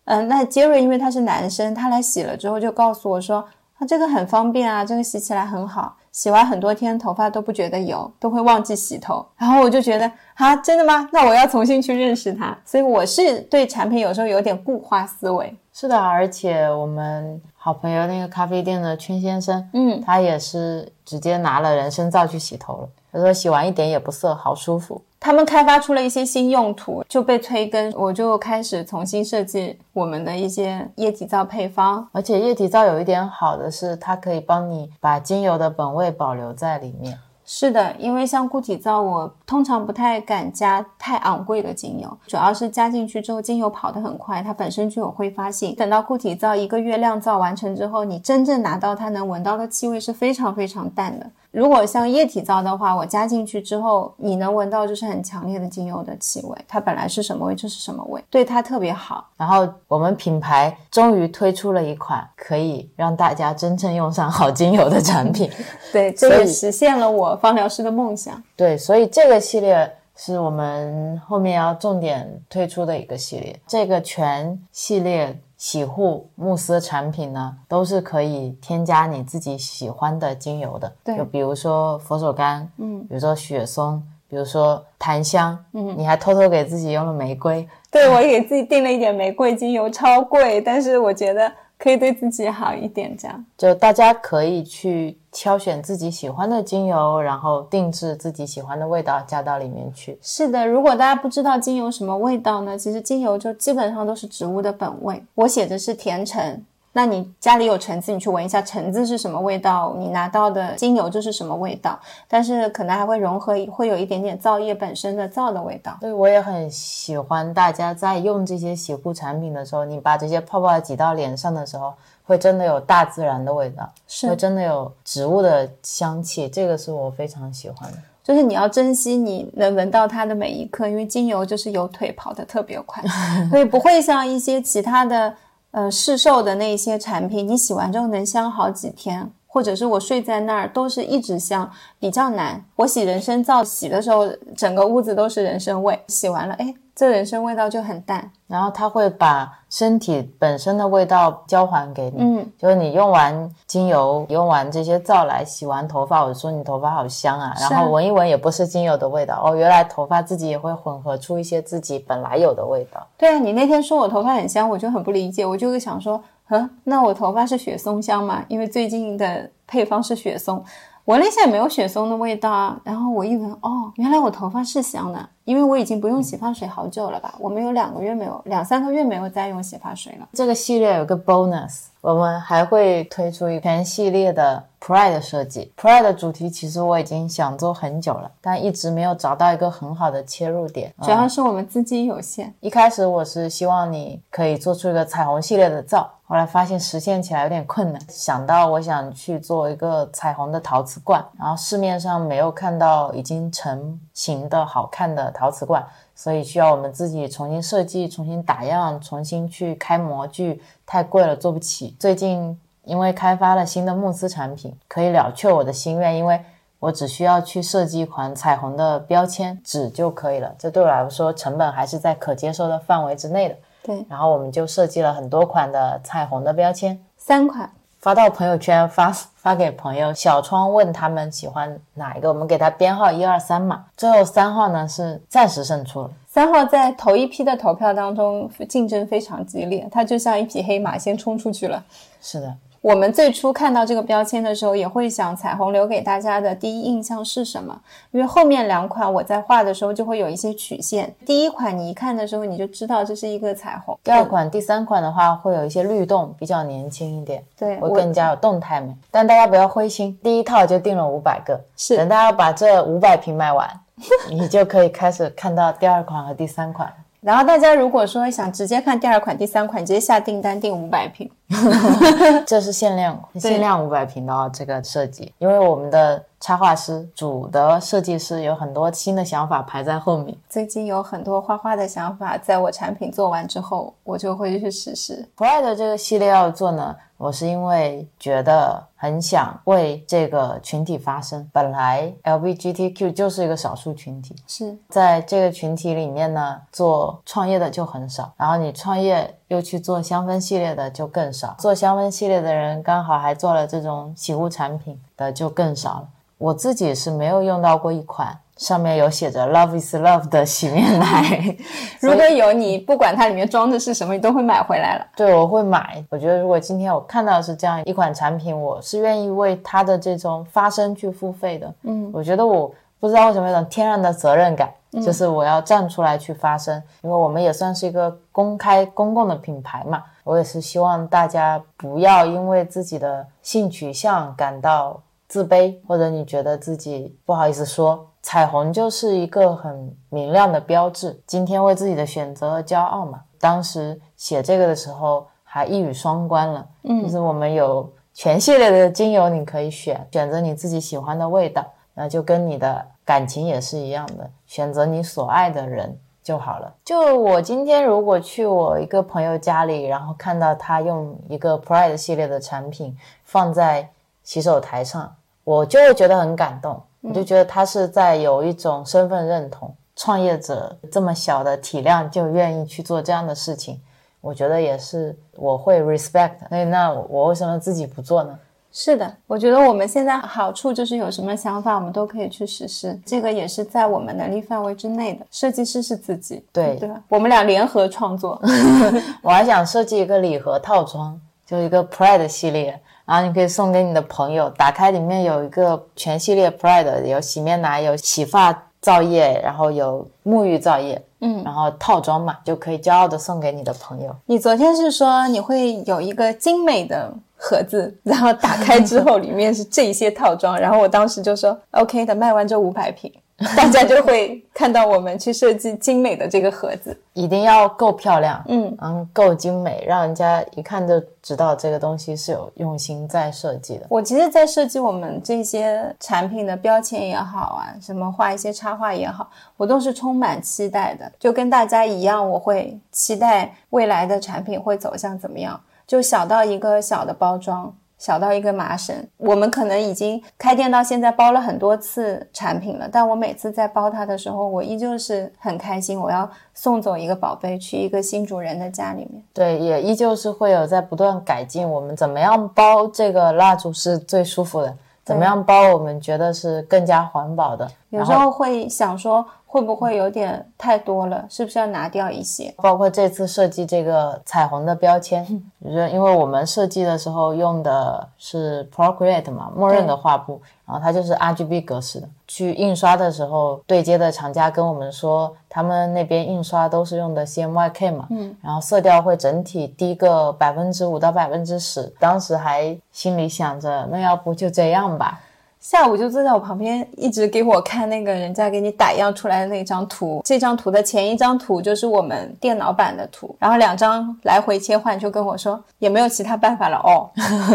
嗯，那杰瑞因为他是男生，他来洗了之后就告诉我说，啊，这个很方便啊，这个洗起来很好，洗完很多天头发都不觉得油，都会忘记洗头。然后我就觉得啊，真的吗？那我要重新去认识它。所以我是对产品有时候有点固化思维。是的，而且我们好朋友那个咖啡店的圈先生，嗯，他也是直接拿了人参皂去洗头了。他说洗完一点也不涩，好舒服。他们开发出了一些新用途，就被催更，我就开始重新设计我们的一些液体皂配方。而且液体皂有一点好的是，它可以帮你把精油的本味保留在里面。是的，因为像固体皂，我通常不太敢加太昂贵的精油，主要是加进去之后，精油跑得很快，它本身就有挥发性。等到固体皂一个月晾造完成之后，你真正拿到它能闻到的气味是非常非常淡的。如果像液体皂的话，我加进去之后，你能闻到就是很强烈的精油的气味，它本来是什么味就是什么味，对它特别好。然后我们品牌终于推出了一款可以让大家真正用上好精油的产品。对，这也实现了我芳疗师的梦想。对，所以这个系列是我们后面要重点推出的一个系列。这个全系列洗护慕斯产品呢，都是可以添加你自己喜欢的精油的。对就比如说佛手柑，嗯，比如说雪松，比如说檀香，嗯，你还偷偷给自己用了玫瑰。对我也给自己订了一点玫瑰精油，超贵，但是我觉得可以对自己好一点，这样。就大家可以去挑选自己喜欢的精油，然后定制自己喜欢的味道加到里面去。是的，如果大家不知道精油什么味道呢？其实精油就基本上都是植物的本味。我写的是甜橙。那你家里有橙子，你去闻一下橙子是什么味道，你拿到的精油就是什么味道。但是可能还会融合，会有一点点皂液本身的皂的味道。对，我也很喜欢大家在用这些洗护产品的时候，你把这些泡泡挤到脸上的时候，会真的有大自然的味道，是会真的有植物的香气，这个是我非常喜欢的。就是你要珍惜你能闻到它的每一刻，因为精油就是有腿跑得特别快，所以不会像一些其他的。呃，市售的那些产品，你洗完之后能香好几天，或者是我睡在那儿都是一直香，比较难。我洗人参皂洗的时候，整个屋子都是人参味，洗完了，哎。这人参味道就很淡，然后它会把身体本身的味道交还给你。嗯，就是你用完精油、用完这些皂来洗完头发，我说你头发好香啊，然后闻一闻也不是精油的味道哦，原来头发自己也会混合出一些自己本来有的味道。对啊，你那天说我头发很香，我就很不理解，我就会想说，嗯，那我头发是雪松香吗？因为最近的配方是雪松。闻了一下，没有雪松的味道啊。然后我一闻，哦，原来我头发是香的，因为我已经不用洗发水好久了吧？我们有两个月没有，两三个月没有再用洗发水了。这个系列有个 bonus，我们还会推出一全系列的 Pride 设计。Pride 的主题其实我已经想做很久了，但一直没有找到一个很好的切入点。主要是我们资金有限。一开始我是希望你可以做出一个彩虹系列的皂。后来发现实现起来有点困难，想到我想去做一个彩虹的陶瓷罐，然后市面上没有看到已经成型的好看的陶瓷罐，所以需要我们自己重新设计、重新打样、重新去开模具，太贵了做不起。最近因为开发了新的慕斯产品，可以了却我的心愿，因为我只需要去设计一款彩虹的标签纸就可以了，这对我来说成本还是在可接受的范围之内的。对，然后我们就设计了很多款的彩虹的标签，三款发到朋友圈，发发给朋友。小窗问他们喜欢哪一个，我们给他编号一二三嘛。最后三号呢是暂时胜出了，三号在头一批的投票当中竞争非常激烈，他就像一匹黑马先冲出去了。是的。我们最初看到这个标签的时候，也会想彩虹留给大家的第一印象是什么？因为后面两款我在画的时候就会有一些曲线。第一款你一看的时候你就知道这是一个彩虹，第二款、第三款的话会有一些律动，比较年轻一点，对，会更加有动态美。但大家不要灰心，第一套就定了五百个，是等大家把这五百瓶卖完，你就可以开始看到第二款和第三款。然后大家如果说想直接看第二款、第三款，直接下订单订五百瓶，这是限量限量五百瓶的哦，这个设计，因为我们的。插画师、主的设计师有很多新的想法排在后面。最近有很多画画的想法，在我产品做完之后，我就会去实施。Pride 这个系列要做呢，我是因为觉得很想为这个群体发声。本来 LBGTQ 就是一个少数群体，是在这个群体里面呢，做创业的就很少。然后你创业又去做香氛系列的就更少。做香氛系列的人刚好还做了这种洗护产品的就更少了。我自己是没有用到过一款上面有写着 “Love is Love” 的洗面奶。如果有，你不管它里面装的是什么，你都会买回来了。对，我会买。我觉得如果今天我看到是这样一款产品，我是愿意为它的这种发声去付费的。嗯，我觉得我不知道为什么有种天然的责任感，就是我要站出来去发声，因为我们也算是一个公开公共的品牌嘛。我也是希望大家不要因为自己的性取向感到。自卑，或者你觉得自己不好意思说，彩虹就是一个很明亮的标志。今天为自己的选择而骄傲嘛。当时写这个的时候还一语双关了，嗯，就是我们有全系列的精油，你可以选，选择你自己喜欢的味道，那就跟你的感情也是一样的，选择你所爱的人就好了。就我今天如果去我一个朋友家里，然后看到他用一个 Pride 系列的产品放在洗手台上。我就会觉得很感动，我就觉得他是在有一种身份认同，创业者这么小的体量就愿意去做这样的事情，我觉得也是我会 respect。那那我为什么自己不做呢？是的，我觉得我们现在好处就是有什么想法我们都可以去实施，这个也是在我们能力范围之内的。设计师是自己，对对吧？我们俩联合创作，我还想设计一个礼盒套装。就一个 Pride 系列，然后你可以送给你的朋友。打开里面有一个全系列 Pride，有洗面奶，有洗发皂液，然后有沐浴皂液，嗯，然后套装嘛，就可以骄傲的送给你的朋友。你昨天是说你会有一个精美的盒子，然后打开之后里面是这些套装，然后我当时就说 OK 的，卖完这五百瓶。大家就会看到我们去设计精美的这个盒子，一定要够漂亮，嗯嗯，够精美，让人家一看就知道这个东西是有用心在设计的。我其实，在设计我们这些产品的标签也好啊，什么画一些插画也好，我都是充满期待的，就跟大家一样，我会期待未来的产品会走向怎么样，就小到一个小的包装。小到一个麻绳，我们可能已经开店到现在包了很多次产品了，但我每次在包它的时候，我依旧是很开心。我要送走一个宝贝去一个新主人的家里面，对，也依旧是会有在不断改进。我们怎么样包这个蜡烛是最舒服的？怎么样包我们觉得是更加环保的？有时候会想说。会不会有点太多了？是不是要拿掉一些？包括这次设计这个彩虹的标签，就是因为我们设计的时候用的是 Procreate 嘛，默认的画布，然后它就是 RGB 格式的。去印刷的时候，对接的厂家跟我们说，他们那边印刷都是用的 CMYK 嘛，嗯，然后色调会整体低个百分之五到百分之十。当时还心里想着，那要不就这样吧。下午就坐在我旁边，一直给我看那个人家给你打样出来的那张图。这张图的前一张图就是我们电脑版的图，然后两张来回切换，就跟我说也没有其他办法了哦，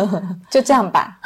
就这样吧，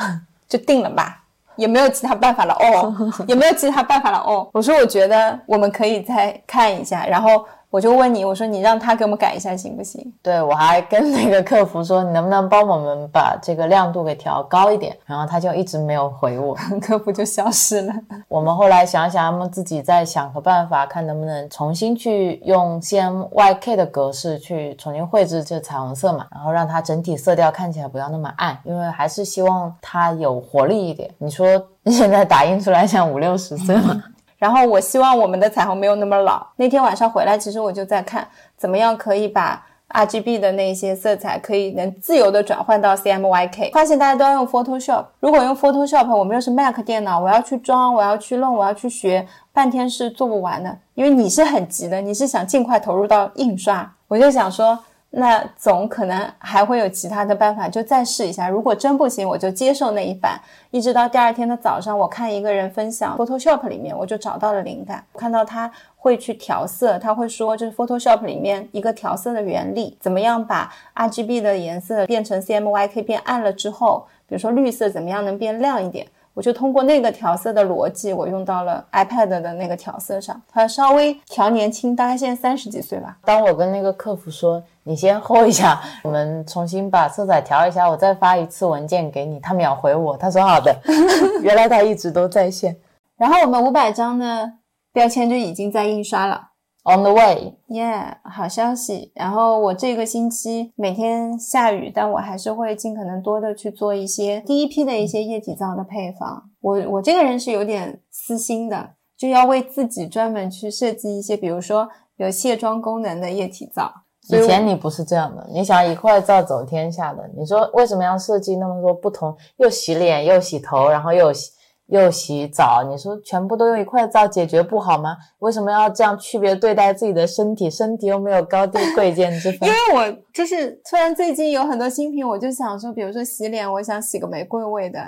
就定了吧，也没有其他办法了哦，也没有其他办法了哦。我说我觉得我们可以再看一下，然后。我就问你，我说你让他给我们改一下行不行？对我还跟那个客服说，你能不能帮我们把这个亮度给调高一点？然后他就一直没有回我，客服就消失了。我们后来想想，他们自己再想个办法，看能不能重新去用 CMYK 的格式去重新绘制这彩虹色嘛，然后让它整体色调看起来不要那么暗，因为还是希望它有活力一点。你说你现在打印出来像五六十岁吗？然后我希望我们的彩虹没有那么老。那天晚上回来，其实我就在看怎么样可以把 RGB 的那些色彩可以能自由的转换到 CMYK。发现大家都要用 Photoshop，如果用 Photoshop，我们又是 Mac 电脑，我要去装，我要去弄，我要去学，半天是做不完的。因为你是很急的，你是想尽快投入到印刷，我就想说。那总可能还会有其他的办法，就再试一下。如果真不行，我就接受那一版。一直到第二天的早上，我看一个人分享 Photoshop 里面，我就找到了灵感。看到他会去调色，他会说，就是 Photoshop 里面一个调色的原理，怎么样把 RGB 的颜色变成 CMYK 变暗了之后，比如说绿色怎么样能变亮一点。我就通过那个调色的逻辑，我用到了 iPad 的那个调色上，它稍微调年轻，大概现在三十几岁吧。当我跟那个客服说，你先 hold 一下，我们重新把色彩调一下，我再发一次文件给你。他秒回我，他说好的。原来他一直都在线。然后我们五百张的标签就已经在印刷了。On the way, yeah，好消息。然后我这个星期每天下雨，但我还是会尽可能多的去做一些第一批的一些液体皂的配方。我我这个人是有点私心的，就要为自己专门去设计一些，比如说有卸妆功能的液体皂。以前你不是这样的，你想一块皂走天下的，你说为什么要设计那么多不同，又洗脸又洗头，然后又洗。又洗澡，你说全部都用一块皂解决不好吗？为什么要这样区别对待自己的身体？身体又没有高低贵贱之分。因为我就是突然最近有很多新品，我就想说，比如说洗脸，我想洗个玫瑰味的；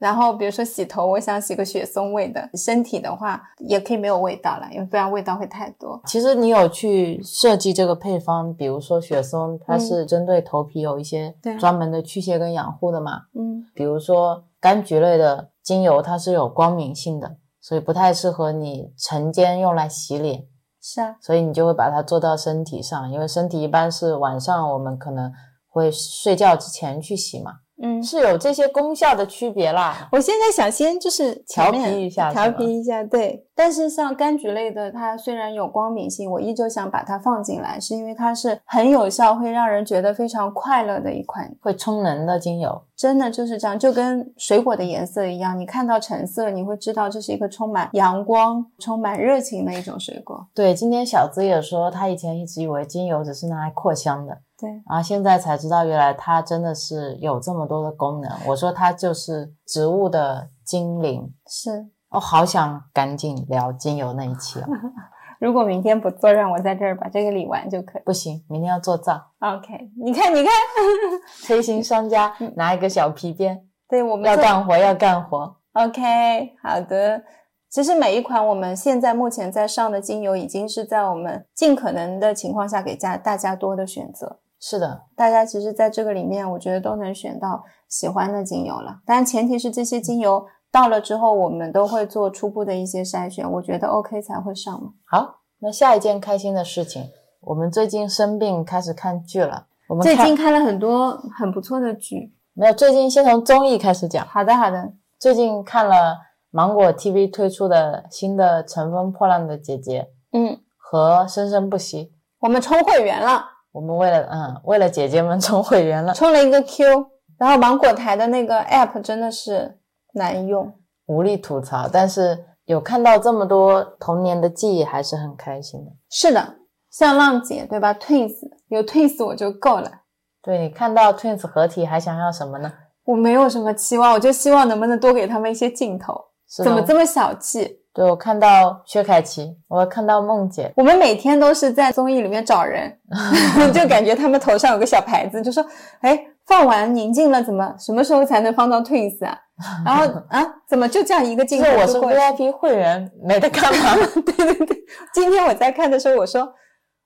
然后比如说洗头，我想洗个雪松味的。身体的话也可以没有味道了，因为不然味道会太多。其实你有去设计这个配方，比如说雪松，它是针对头皮有一些专门的去屑跟养护的嘛？嗯，比如说柑橘类的。精油它是有光敏性的，所以不太适合你晨间用来洗脸。是啊，所以你就会把它做到身体上，因为身体一般是晚上我们可能会睡觉之前去洗嘛。嗯，是有这些功效的区别啦。我现在想先就是调皮一下，调皮一下，对。但是像柑橘类的，它虽然有光敏性，我依旧想把它放进来，是因为它是很有效，会让人觉得非常快乐的一款，会充能的精油。真的就是这样，就跟水果的颜色一样，你看到橙色，你会知道这是一个充满阳光、充满热情的一种水果。对，今天小资也说，他以前一直以为精油只是拿来扩香的，对，然后现在才知道，原来它真的是有这么多的功能。我说它就是植物的精灵，是。我好想赶紧聊精油那一期哦。如果明天不做，让我在这儿把这个理完就可以。不行，明天要做皂。OK，你看，你看，推心商家拿一个小皮鞭，对，我们要干活要干活。OK，好的。其实每一款我们现在目前在上的精油，已经是在我们尽可能的情况下给家大家多的选择。是的，大家其实在这个里面，我觉得都能选到喜欢的精油了。当然，前提是这些精油到了之后，我们都会做初步的一些筛选，我觉得 OK 才会上嘛。好，那下一件开心的事情，我们最近生病开始看剧了。我们最近看了很多很不错的剧。没有，最近先从综艺开始讲。好的，好的。最近看了芒果 TV 推出的新的《乘风破浪的姐姐》嗯，和《生生不息》。我们充会员了，我们为了嗯，为了姐姐们充会员了，充了一个 Q。然后芒果台的那个 App 真的是难用。无力吐槽，但是有看到这么多童年的记忆，还是很开心的。是的，像浪姐对吧？Twins 有 Twins 我就够了。对你看到 Twins 合体，还想要什么呢？我没有什么期望，我就希望能不能多给他们一些镜头。是怎么这么小气？对我看到薛凯琪，我看到梦姐，我们每天都是在综艺里面找人，就感觉他们头上有个小牌子，就说：“哎，放完宁静了，怎么什么时候才能放到 Twins 啊？” 然后 啊，怎么就这样一个镜头就是我是 VIP 会员，没得干嘛。对对对，今天我在看的时候，我说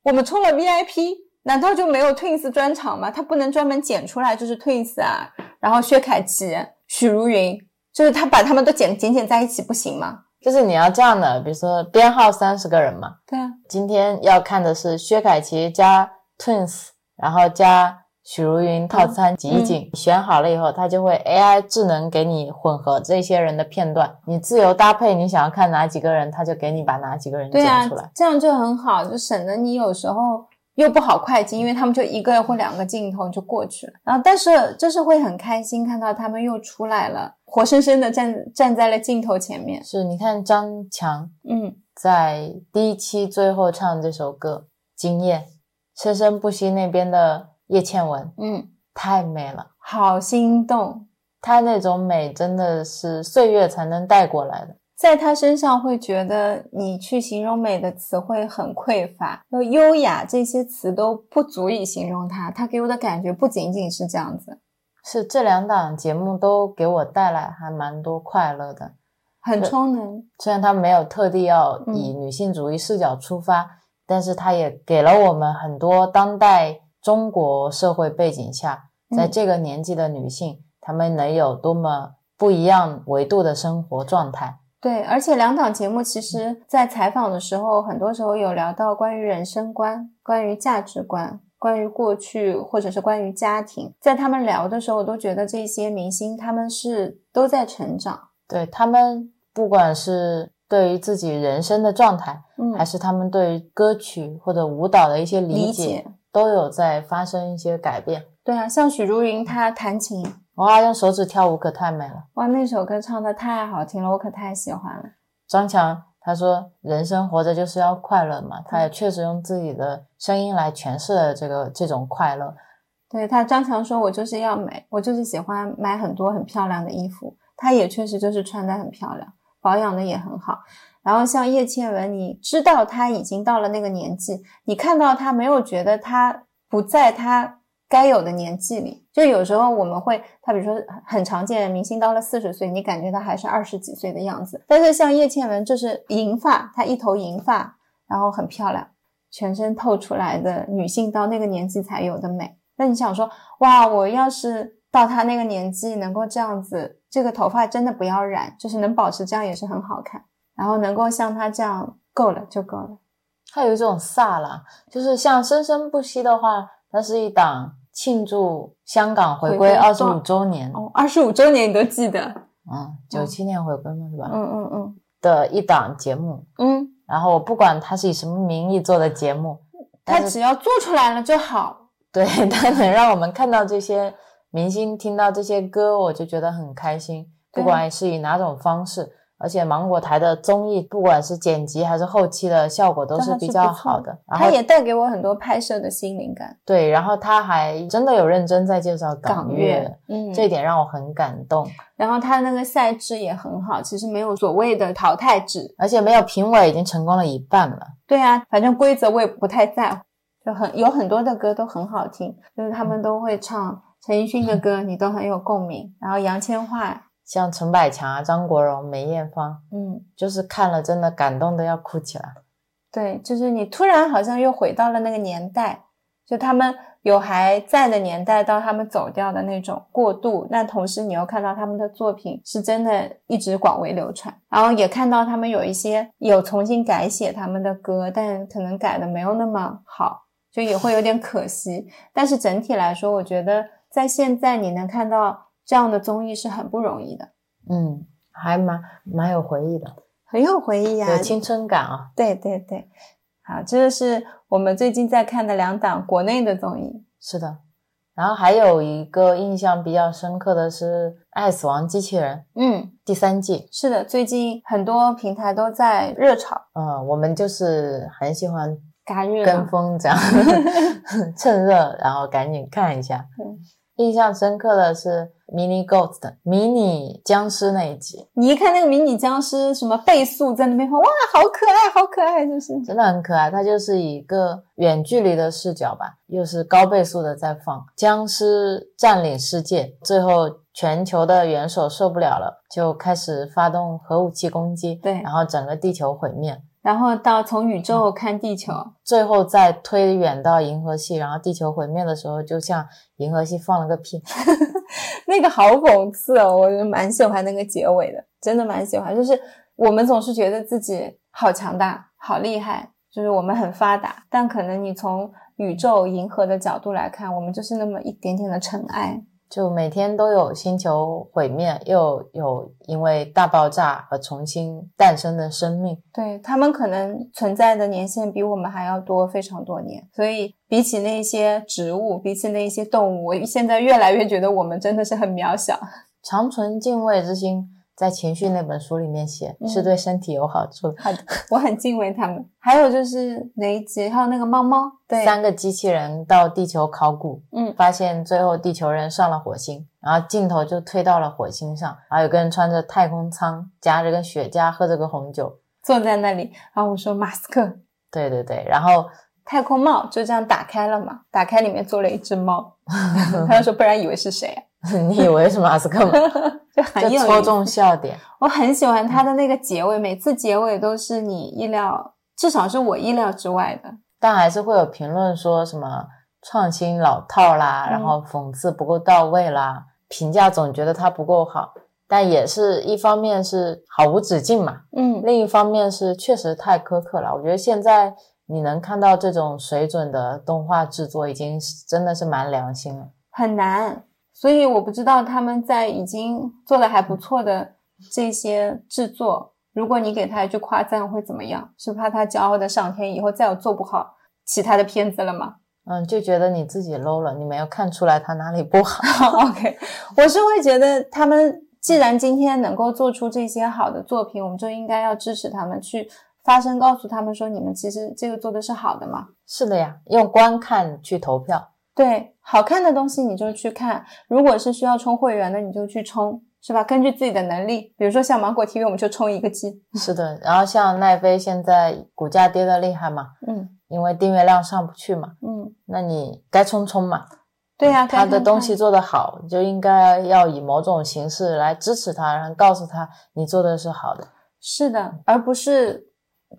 我们充了 VIP，难道就没有 Twins 专场吗？他不能专门剪出来就是 Twins 啊，然后薛凯琪、许茹芸，就是他把他们都剪剪剪在一起不行吗？就是你要这样的，比如说编号三十个人嘛，对啊，今天要看的是薛凯琪加 Twins，然后加许茹芸套餐集锦，选好了以后，它就会 AI 智能给你混合这些人的片段，你自由搭配，你想要看哪几个人，它就给你把哪几个人剪出来。，这样就很好，就省得你有时候又不好快进，因为他们就一个或两个镜头就过去了。然后，但是就是会很开心看到他们又出来了，活生生的站站在了镜头前面。是，你看张强嗯，在第一期最后唱这首歌《惊艳》，生生不息那边的叶倩文嗯，太美了，好心动。她那种美真的是岁月才能带过来的。在她身上会觉得你去形容美的词汇很匮乏，就优雅这些词都不足以形容她。她给我的感觉不仅仅是这样子，是这两档节目都给我带来还蛮多快乐的。很充能。虽然她没有特地要以嗯女性主义视角出发，但是她也给了我们很多当代中国社会背景下，在嗯这个年纪的女性，她们能有多么不一样维度的生活状态。对，而且两档节目其实在采访的时候，很多时候有聊到关于人生观、关于价值观、关于过去，或者是关于家庭。在他们聊的时候，我都觉得这些明星他们是都在成长。对他们，不管是对于自己人生的状态，嗯，还是他们对于歌曲或者舞蹈的一些理理，解。都有在发生一些改变。对啊，像许茹芸她弹琴，哇，用手指跳舞可太美了。哇，那首歌唱的太好听了，我可太喜欢了。张强他说：“人生活着就是要快乐嘛。”他也确实用自己的声音来诠释了这个这种快乐。对他，张强说：“我就是要美，我就是喜欢买很多很漂亮的衣服。”他也确实就是穿的很漂亮，保养的也很好。然后像叶倩文，你知道她已经到了那个年纪，你看到她没有觉得她不在她该有的年纪里。就有时候我们会，他比如说很常见，明星到了四十岁，你感觉他还是二十几岁的样子。但是像叶倩文，就是银发，她一头银发，然后很漂亮，全身透出来的女性到那个年纪才有的美。那你想说，哇，我要是到她那个年纪能够这样子，这个头发真的不要染，就是能保持这样也是很好看。然后能够像他这样够了就够了。它有一种飒啦，就是像《生生不息》的话，它是一档庆祝香港回归二十五周年，哦，二十五周年你都记得？嗯，九七年回归嘛，是吧？嗯嗯嗯的一档节目。嗯，然后我不管它是以什么名义做的节目，他只要做出来了就好。对 它能让我们看到这些明星听到这些歌，我就觉得很开心，不管是以哪种方式。而且芒果台的综艺，不管是剪辑还是后期的效果，都是比较好的。然后它也带给我很多拍摄的新灵感。对，然后他还真的有认真在介绍港乐，嗯，这一点让我很感动。然后他那个赛制也很好，其实没有所谓的淘汰制，而且没有评委已经成功了一半了。对啊，反正规则我也不太在乎，就很有很多的歌都很好听，就是他们都会唱陈奕迅的歌，你都很有共鸣。然后杨千嬅。像陈百强啊、张国荣、梅艳芳，嗯，就是看了真的感动的要哭起来。对，就是你突然好像又回到了那个年代，就他们有还在的年代，到他们走掉的那种过渡。那同时你又看到他们的作品是真的一直广为流传，然后也看到他们有一些有重新改写他们的歌，但可能改的没有那么好，就也会有点可惜。但是整体来说，我觉得在现在你能看到。这样的综艺是很不容易的，嗯，还蛮蛮有回忆的，很有回忆啊，有青春感啊。对对对，好，这个是我们最近在看的两档国内的综艺。是的，然后还有一个印象比较深刻的是《爱死亡机器人》，嗯，第三季。是的，最近很多平台都在热炒。嗯，我们就是很喜欢赶热跟风这样，趁热然后赶紧看一下。印象深刻的是。迷你 Ghost 迷你僵尸那一集，你一看那个迷你僵尸，什么倍速在那边放，哇，好可爱，好可爱，就是真的很可爱。它就是一个远距离的视角吧，又是高倍速的在放僵尸占领世界，最后全球的元首受不了了，就开始发动核武器攻击，对，然后整个地球毁灭。然后到从宇宙看地球，最后再推远到银河系，然后地球毁灭的时候，就像银河系放了个屁，那个好讽刺哦！我就蛮喜欢那个结尾的，真的蛮喜欢。就是我们总是觉得自己好强大、好厉害，就是我们很发达，但可能你从宇宙、银河的角度来看，我们就是那么一点点的尘埃。就每天都有星球毁灭，又有因为大爆炸而重新诞生的生命。对他们可能存在的年限比我们还要多非常多年，所以比起那些植物，比起那些动物，我现在越来越觉得我们真的是很渺小。长存敬畏之心。在情绪那本书里面写是对身体有好处的。好的，我很敬畏他们。还有就是哪一集？还有那个猫猫，对，三个机器人到地球考古，嗯，发现最后地球人上了火星，然后镜头就推到了火星上，然后有个人穿着太空舱，夹着个雪茄，喝着个红酒，坐在那里。然后我说马斯克，对对对，然后太空帽就这样打开了嘛，打开里面坐了一只猫，他就说不然以为是谁啊？你以为是马斯克吗？就很戳中笑点。我很喜欢他的那个结尾，每次结尾都是你意料，至少是我意料之外的。但还是会有评论说什么创新老套啦，然后讽刺不够到位啦，评价总觉得他不够好。但也是一方面是毫无止境嘛，嗯，另一方面是确实太苛刻了。我觉得现在你能看到这种水准的动画制作，已经是真的是蛮良心了。很难。所以我不知道他们在已经做的还不错的这些制作，如果你给他一句夸赞会怎么样？是怕他骄傲的上天，以后再有做不好其他的片子了吗？嗯，就觉得你自己 low 了，你没有看出来他哪里不好。OK，我是会觉得他们既然今天能够做出这些好的作品，我们就应该要支持他们，去发声告诉他们说，你们其实这个做的是好的嘛？是的呀，用观看去投票。对，好看的东西你就去看。如果是需要充会员的，你就去充，是吧？根据自己的能力，比如说像芒果 TV，我们就充一个 G。是的，然后像奈飞现在股价跌的厉害嘛，嗯，因为订阅量上不去嘛，嗯，那你该充充嘛。对呀，他的东西做得好，就应该要以某种形式来支持他，然后告诉他你做的是好的。是的，而不是。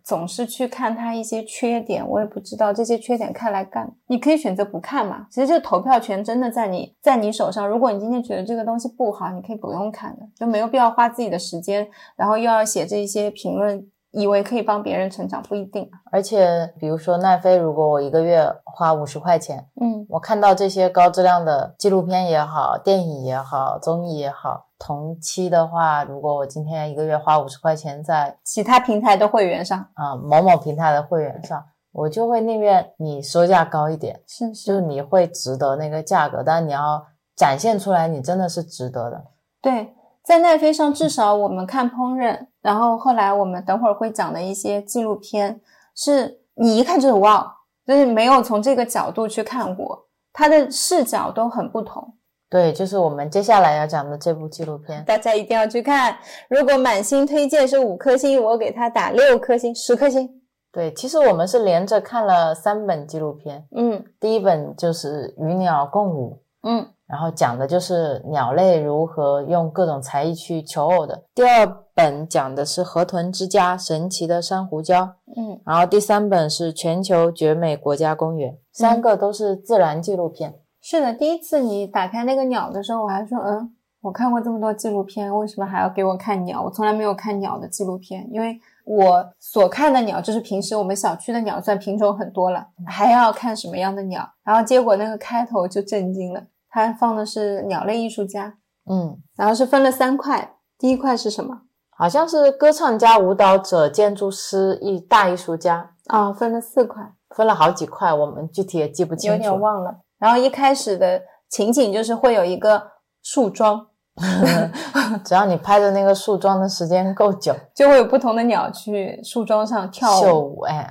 总是去看他一些缺点，我也不知道这些缺点看来干。你可以选择不看嘛。其实这个投票权真的在你在你手上。如果你今天觉得这个东西不好，你可以不用看的，就没有必要花自己的时间，然后又要写这些评论，以为可以帮别人成长，不一定。而且，比如说奈飞，如果我一个月花五十块钱，嗯，我看到这些高质量的纪录片也好，电影也好，综艺也好。同期的话，如果我今天一个月花五十块钱在其他平台的会员上啊，某某平台的会员上，我就会宁愿你收价高一点，是就是你会值得那个价格，但你要展现出来，你真的是值得的。对，在奈飞上，至少我们看烹饪，然后后来我们等会儿会讲的一些纪录片，是你一看就是哇，就是没有从这个角度去看过，它的视角都很不同。对，就是我们接下来要讲的这部纪录片，大家一定要去看。如果满星推荐是五颗星，我给它打六颗星、十颗星。对，其实我们是连着看了三本纪录片。嗯第一本就是《与鸟共舞》，嗯然后讲的就是鸟类如何用各种才艺去求偶的。第二本讲的是河豚之家神奇的珊瑚礁，嗯，然后第三本是全球绝美国家公园，三个都是自然纪录片。是的。第一次你打开那个鸟的时候，我还说，嗯，我看过这么多纪录片，为什么还要给我看鸟？我从来没有看鸟的纪录片，因为我所看的鸟就是平时我们小区的鸟，算品种很多了，还要看什么样的鸟？然后结果那个开头就震惊了，它放的是鸟类艺术家，嗯，然后是分了三块，第一块是什么？好像是歌唱家、舞蹈者、建筑师、艺大艺术家，啊、分了四块。分了好几块，我们具体也记不清楚。有点忘了。然后一开始的情景就是会有一个树桩 只要你拍的那个树桩的时间够久，就会有不同的鸟去树桩上跳舞，秀舞，哎，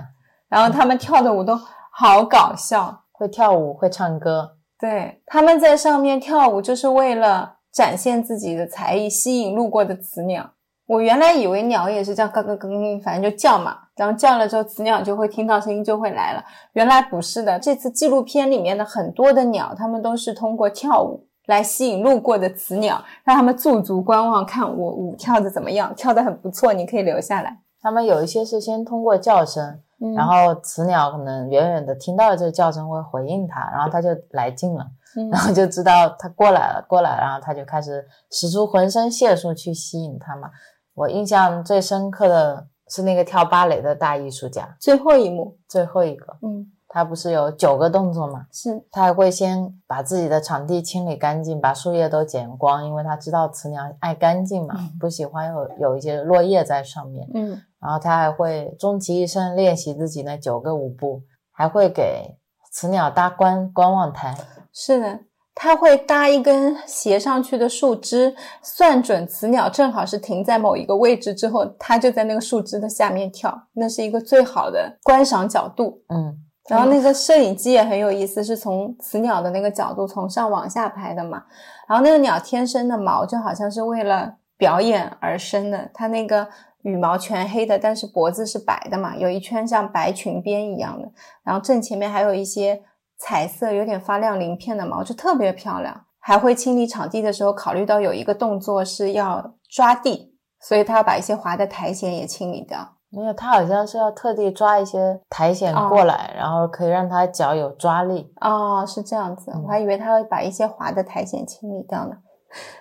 然后他们跳的舞都好搞笑。会跳舞，会唱歌，对，他们在上面跳舞就是为了展现自己的才艺，吸引路过的雌鸟。我原来以为鸟也是这样，咯咯咯，反正就叫嘛，然后叫了之后，雌鸟就会听到声音就会来了。原来不是的，这次纪录片里面的很多的鸟，它们都是通过跳舞来吸引路过的雌鸟，让它们驻足观望，看我舞跳的怎么样，跳的很不错，你可以留下来。他们有一些是先通过叫声，嗯然后雌鸟可能远远的听到了这个叫声会回应它，然后它就来劲了，嗯然后就知道它过来了，过来了，然后它就开始使出浑身解数去吸引它嘛。我印象最深刻的是那个跳芭蕾的大艺术家，最后一幕，最后一个，嗯，他不是有九个动作嘛？是他还会先把自己的场地清理干净，把树叶都剪光，因为他知道雌鸟爱干净嘛，不喜欢有有一些落叶在上面。嗯然后他还会终其一生练习自己那九个舞步，还会给雌鸟搭观观望台。是的，它会搭一根斜上去的树枝，算准雌鸟正好是停在某一个位置之后，它就在那个树枝的下面跳，那是一个最好的观赏角度。嗯，然后那个摄影机也很有意思，是从雌鸟的那个角度从上往下拍的嘛。然后那个鸟天生的毛就好像是为了表演而生的，它那个羽毛全黑的，但是脖子是白的嘛，有一圈像白裙边一样的。然后正前面还有一些彩色、有点发亮鳞片的毛，就特别漂亮。还会清理场地的时候，考虑到有一个动作是要抓地，所以他要把一些滑的苔藓也清理掉。没有，他好像是要特地抓一些苔藓过来，然后可以让他脚有抓力。哦，是这样子，嗯我还以为他会把一些滑的苔藓清理掉呢。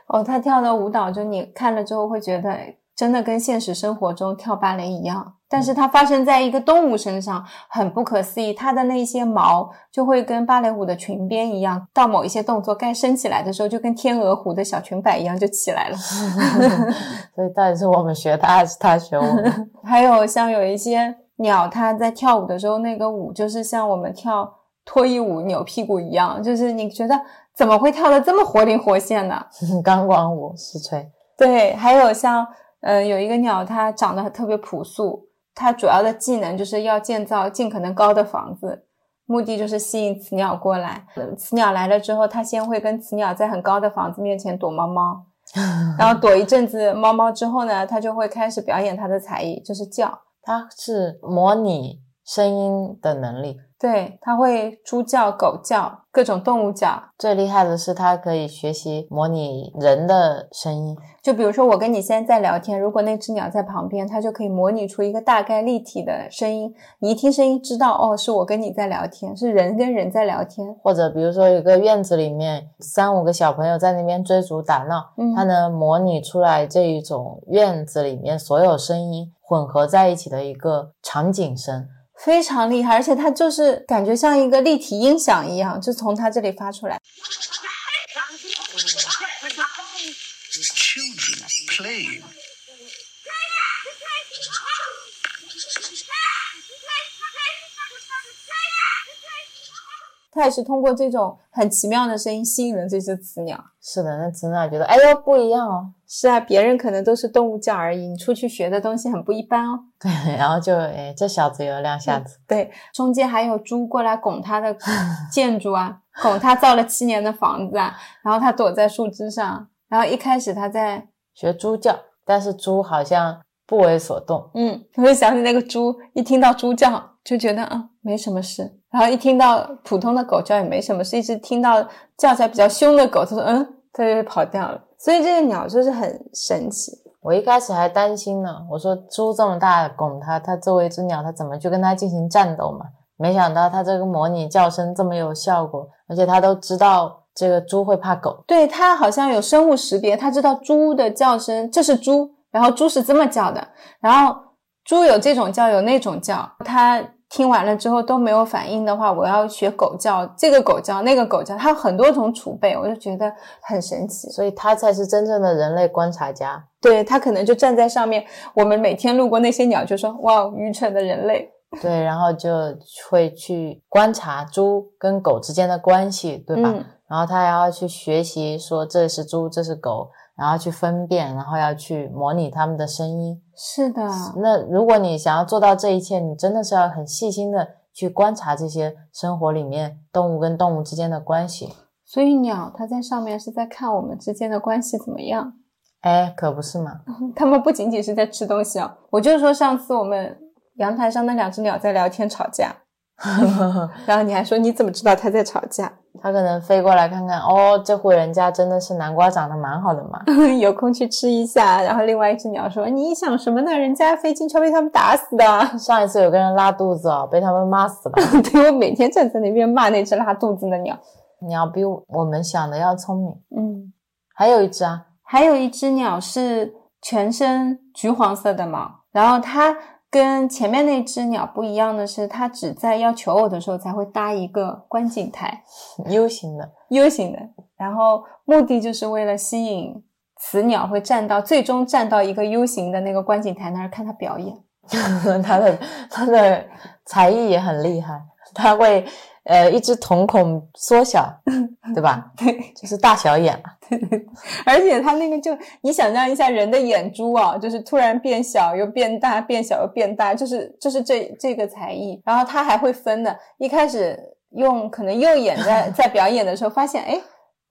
哦，他跳的舞蹈，就你看了之后会觉得真的跟现实生活中跳芭蕾一样，但是它发生在一个动物身上，很不可思议。它的那些毛就会跟芭蕾舞的裙边一样，到某一些动作该升起来的时候，就跟天鹅湖的小裙摆一样就起来了。所以到底是我们学它，还是它学我们？还有像有一些鸟，它在跳舞的时候，那个舞就是像我们跳脱衣舞扭屁股一样，就是你觉得怎么会跳得这么活灵活现呢？钢管舞实锤。对，还有像呃有一个鸟，它长得特别朴素，它主要的技能就是要建造尽可能高的房子。目的就是吸引雌鸟过来，呃雌鸟来了之后，它先会跟雌鸟在很高的房子面前躲猫猫，然后躲一阵子猫猫之后呢，它就会开始表演它的才艺，就是叫。它是模拟声音的能力。对，它会猪叫、狗叫，各种动物叫。最厉害的是，它可以学习模拟人的声音。就比如说，我跟你现在在聊天，如果那只鸟在旁边，它就可以模拟出一个大概立体的声音。你一听声音，知道哦，是我跟你在聊天，是人跟人在聊天。或者比如说，有个院子里面三五个小朋友在那边追逐打闹，嗯它能模拟出来这一种院子里面所有声音混合在一起的一个场景声。非常厉害，而且它就是感觉像一个立体音响一样，就从它这里发出来。它也是通过这种很奇妙的声音吸引了这只雌鸟。是的，那雌鸟觉得，哎呦，不一样哦。是啊，别人可能都是动物叫而已，你出去学的东西很不一般哦。对，然后就，哎，这小子有两下子。对，中间还有猪过来拱他的 建筑啊，拱他造了七年的房子啊，然后他躲在树枝上，然后一开始他在学猪叫，但是猪好像不为所动。嗯，我就想起那个猪，一听到猪叫就觉得啊没什么事，然后一听到普通的狗叫也没什么事，一直听到叫起来比较凶的狗，他说嗯，他就跑掉了。所以这个鸟就是很神奇。我一开始还担心呢，我说猪这么大拱它，它作为一只鸟，它怎么去跟它进行战斗嘛？没想到它这个模拟叫声这么有效果，而且它都知道这个猪会怕狗。对，它好像有生物识别，它知道猪的叫声，这是猪，然后猪是这么叫的，然后猪有这种叫，有那种叫，它。听完了之后都没有反应的话，我要学狗叫，这个狗叫，那个狗叫，它有很多种储备，我就觉得很神奇，所以它才是真正的人类观察家。对，它可能就站在上面，我们每天路过那些鸟，就说哇，愚蠢的人类。对，然后就会去观察猪跟狗之间的关系，对吧？然后它还要去学习说这是猪，这是狗。然后去分辨，然后要去模拟它们的声音。是的，那如果你想要做到这一切，你真的是要很细心的去观察这些生活里面动物跟动物之间的关系。所以鸟它在上面是在看我们之间的关系怎么样？哎，可不是嘛。它们不仅仅是在吃东西啊，我就说上次我们阳台上那两只鸟在聊天吵架。然后你还说你怎么知道它在吵架？他可能飞过来看看，哦，这户人家真的是南瓜长得蛮好的嘛，有空去吃一下。然后另外一只鸟说：“你想什么呢？人家飞金桥被他们打死的。上一次有个人拉肚子哦，被他们骂死了。对我每天站在那边骂那只拉肚子的鸟。鸟比我们想的要聪明。嗯，还有一只啊，还有一只鸟是全身橘黄色的毛，然后它。跟前面那只鸟不一样的是，它只在要求偶的时候才会搭一个观景台，U 型的，U 型的。然后目的就是为了吸引雌鸟会站到最终站到一个 U 型的那个观景台那儿看它表演。它的它的才艺也很厉害，它会。呃，一只瞳孔缩小，对吧？对，就是大小眼嘛。对对，而且它那个就，你想象一下人的眼珠啊，就是突然变小又变大，变小又变大，就是就是这这个才艺。然后它还会分的，一开始用可能右眼在 在表演的时候，发现哎，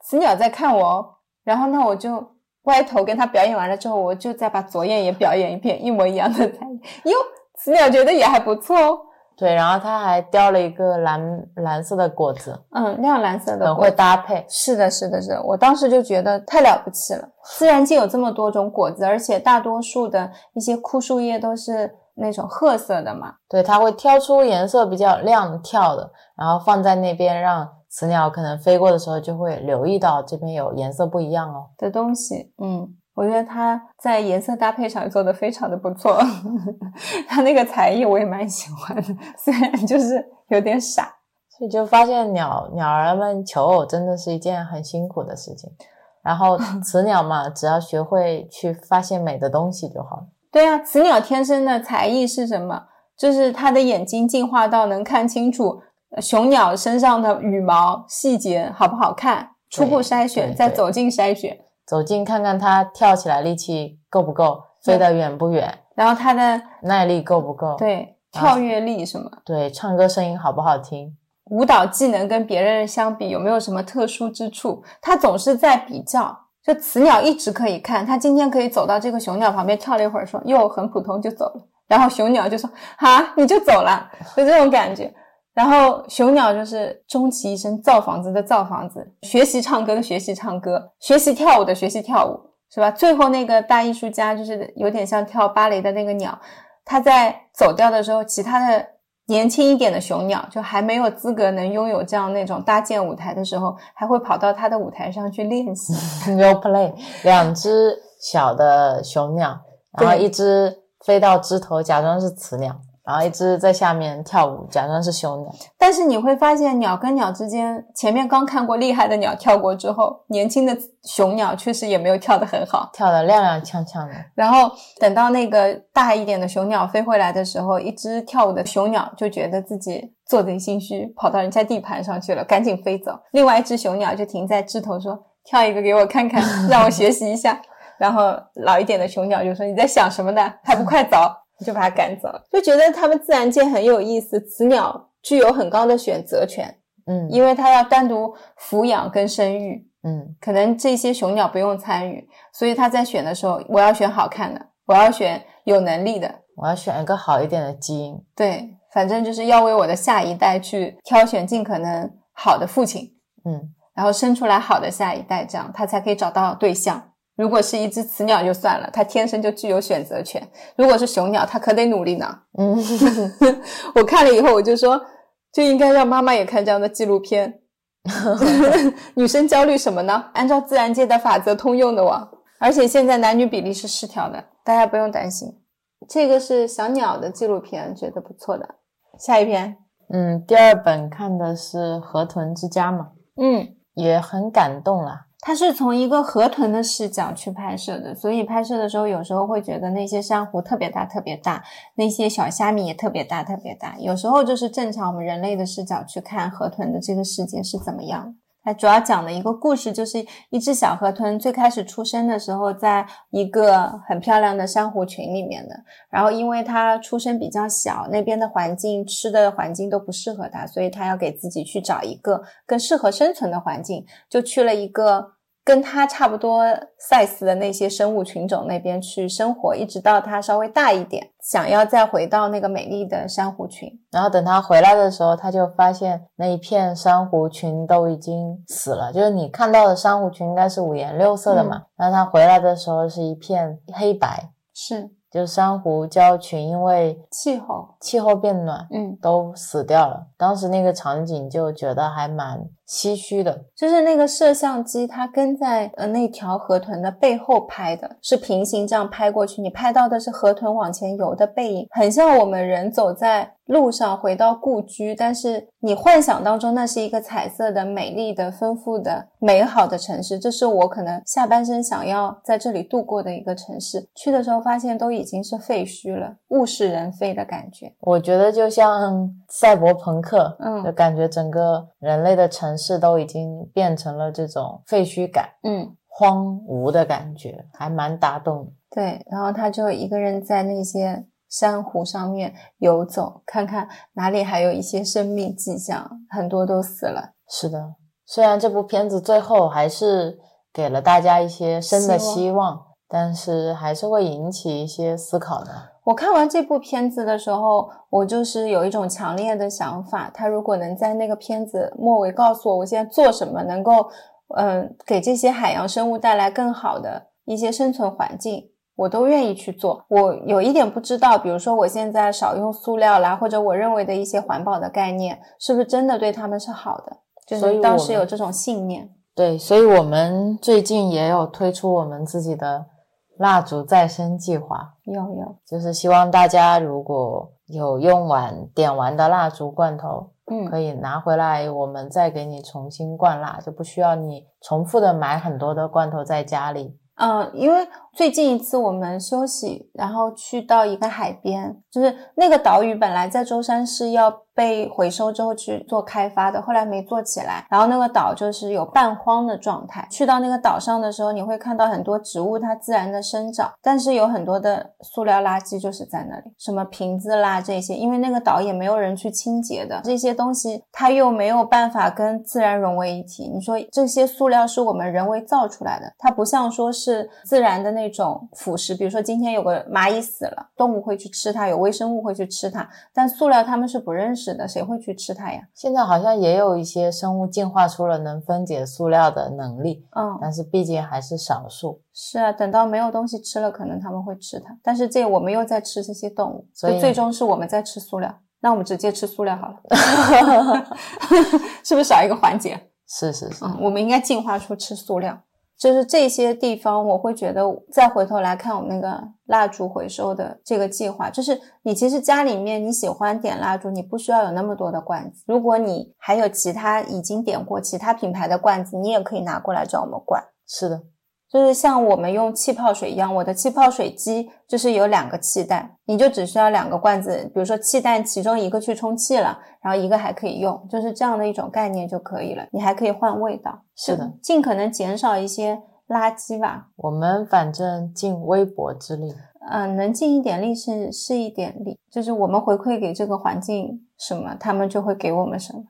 雌鸟在看我，哦，然后那我就歪头跟它表演完了之后，我就再把左眼也表演一遍，一模一样的才艺。哟，雌鸟觉得也还不错哦。对，然后他还叼了一个蓝蓝色的果子，嗯，亮蓝色的，很会搭配。是的，是的，是的。我当时就觉得太了不起了。自然界有这么多种果子，而且大多数的一些枯树叶都是那种褐色的嘛。对，它会挑出颜色比较亮的跳的，然后放在那边，让雌鸟可能飞过的时候就会留意到这边有颜色不一样哦的东西。嗯。我觉得他在颜色搭配上做的非常的不错，他那个才艺我也蛮喜欢的，虽然就是有点傻，所以就发现鸟鸟儿们求偶真的是一件很辛苦的事情。然后 雌鸟嘛，只要学会去发现美的东西就好了。对啊，雌鸟天生的才艺是什么？就是它的眼睛进化到能看清楚雄鸟身上的羽毛细节好不好看，初步筛选，再走进筛选。走近看看它跳起来力气够不够，飞得远不远，然后它的耐力够不够，对，跳跃力什么，对，唱歌声音好不好听，舞蹈技能跟别人相比有没有什么特殊之处？它总是在比较。就雌鸟一直可以看，它今天可以走到这个雄鸟旁边跳了一会儿，说哟很普通就走了，然后雄鸟就说哈你就走了，就这种感觉。然后雄鸟就是终其一生造房子的造房子，学习唱歌的学习唱歌，学习跳舞的学习跳舞，是吧？最后那个大艺术家就是有点像跳芭蕾的那个鸟，他在走掉的时候，其他的年轻一点的雄鸟就还没有资格能拥有这样那种搭建舞台的时候，还会跑到他的舞台上去练习。Role play，两只小的雄鸟，然后一只飞到枝头假装是雌鸟。然后一只在下面跳舞，假装是雄鸟。但是你会发现，鸟跟鸟之间，前面刚看过厉害的鸟跳过之后，年轻的雄鸟确实也没有跳得很好。跳得踉踉跄跄的，然后等到那个大一点的雄鸟飞回来的时候，一只跳舞的雄鸟就觉得自己做贼心虚，跑到人家地盘上去了，赶紧飞走。另外一只雄鸟就停在枝头说：“跳一个给我看看，让我学习一下。”然后老一点的雄鸟就说：“你在想什么呢？还不快走！”就把它赶走了。就觉得他们自然界很有意思，雌鸟具有很高的选择权，嗯因为它要单独抚养跟生育。嗯可能这些雄鸟不用参与，所以他在选的时候，我要选好看的，我要选有能力的，我要选一个好一点的基因。对，反正就是要为我的下一代去挑选尽可能好的父亲，嗯，然后生出来好的下一代，这样他才可以找到对象。如果是一只雌鸟就算了，它天生就具有选择权；如果是雄鸟，它可得努力呢。嗯，我看了以后，我就说，就应该让妈妈也看这样的纪录片。女生焦虑什么呢？按照自然界的法则通用的哇！而且现在男女比例是失调的，大家不用担心。这个是小鸟的纪录片，觉得不错的。下一篇，嗯，第二本看的是《河豚之家》嘛，嗯，也很感动啦。它是从一个河豚的视角去拍摄的，所以拍摄的时候有时候会觉得那些珊瑚特别大、特别大，那些小虾米也特别大、特别大。有时候就是正常我们人类的视角去看河豚的这个世界是怎么样。它主要讲的一个故事，就是一只小河豚最开始出生的时候，在一个很漂亮的珊瑚群里面的。然后因为它出生比较小，那边的环境、吃的环境都不适合它，所以它要给自己去找一个更适合生存的环境，就去了一个跟它差不多 size 的那些生物群种那边去生活，一直到它稍微大一点，想要再回到那个美丽的珊瑚群。然后等它回来的时候，它就发现那一片珊瑚群都已经死了。就是你看到的珊瑚群应该是五颜六色的嘛，然后它回来的时候是一片黑白，是就是珊瑚礁群因为气候，气候变暖嗯，都死掉了。当时那个场景就觉得还蛮唏嘘的。就是那个摄像机，它跟在呃那条河豚的背后拍的，是平行这样拍过去，你拍到的是河豚往前游的背影，很像我们人走在路上回到故居，但是你幻想当中那是一个彩色的、美丽的、丰富的、美好的城市，这是我可能下半生想要在这里度过的一个城市。去的时候发现都已经是废墟了，物是人非的感觉。我觉得就像赛博朋克，嗯就感觉整个人类的城市都已经变成了这种废墟感、嗯，荒芜的感觉，还蛮打动。对，然后他就一个人在那些珊瑚上面游走，看看哪里还有一些生命迹象，很多都死了。是的，虽然这部片子最后还是给了大家一些生的希望，但是还是会引起一些思考的。我看完这部片子的时候，我就是有一种强烈的想法，他如果能在那个片子末尾告诉我，我现在做什么能够，嗯、给这些海洋生物带来更好的一些生存环境，我都愿意去做。我有一点不知道，比如说我现在少用塑料啦，或者我认为的一些环保的概念，是不是真的对他们是好的？就是当所以我们时有这种信念。对，所以我们最近也有推出我们自己的蜡烛再生计划，有有，就是希望大家如果有用完点完的蜡烛罐头，嗯，可以拿回来，我们再给你重新灌蜡，就不需要你重复的买很多的罐头在家里。嗯，因为最近一次我们休息，然后去到一个海边，就是那个岛屿本来在舟山市要被回收之后去做开发的，后来没做起来。然后那个岛就是有半荒的状态。去到那个岛上的时候，你会看到很多植物它自然的生长，但是有很多的塑料垃圾就是在那里，什么瓶子啦这些，因为那个岛也没有人去清洁的这些东西，它又没有办法跟自然融为一体。你说这些塑料是我们人为造出来的，它不像说是自然的那种腐蚀，比如说今天有个蚂蚁死了，动物会去吃它，有微生物会去吃它，但塑料它们是不认识的，谁会去吃它呀？现在好像也有一些生物进化出了能分解塑料的能力，嗯，但是毕竟还是少数。是啊，等到没有东西吃了，可能他们会吃它，但是这我们又在吃这些动物，所以最终是我们在吃塑料。那我们直接吃塑料好了 是不是少一个环节？是是是，嗯，我们应该进化出吃塑料，就是这些地方，我会觉得再回头来看我们那个蜡烛回收的这个计划，就是你其实家里面你喜欢点蜡烛，你不需要有那么多的罐子。如果你还有其他已经点过其他品牌的罐子，你也可以拿过来找我们灌。是的，就是像我们用气泡水一样，我的气泡水机就是有两个气袋，你就只需要两个罐子，比如说气袋其中一个去充气了，然后一个还可以用，就是这样的一种概念就可以了。你还可以换味道，是的，尽可能减少一些垃圾吧。我们反正尽微薄之力。嗯、能尽一点力是是一点力，就是我们回馈给这个环境什么，他们就会给我们什么。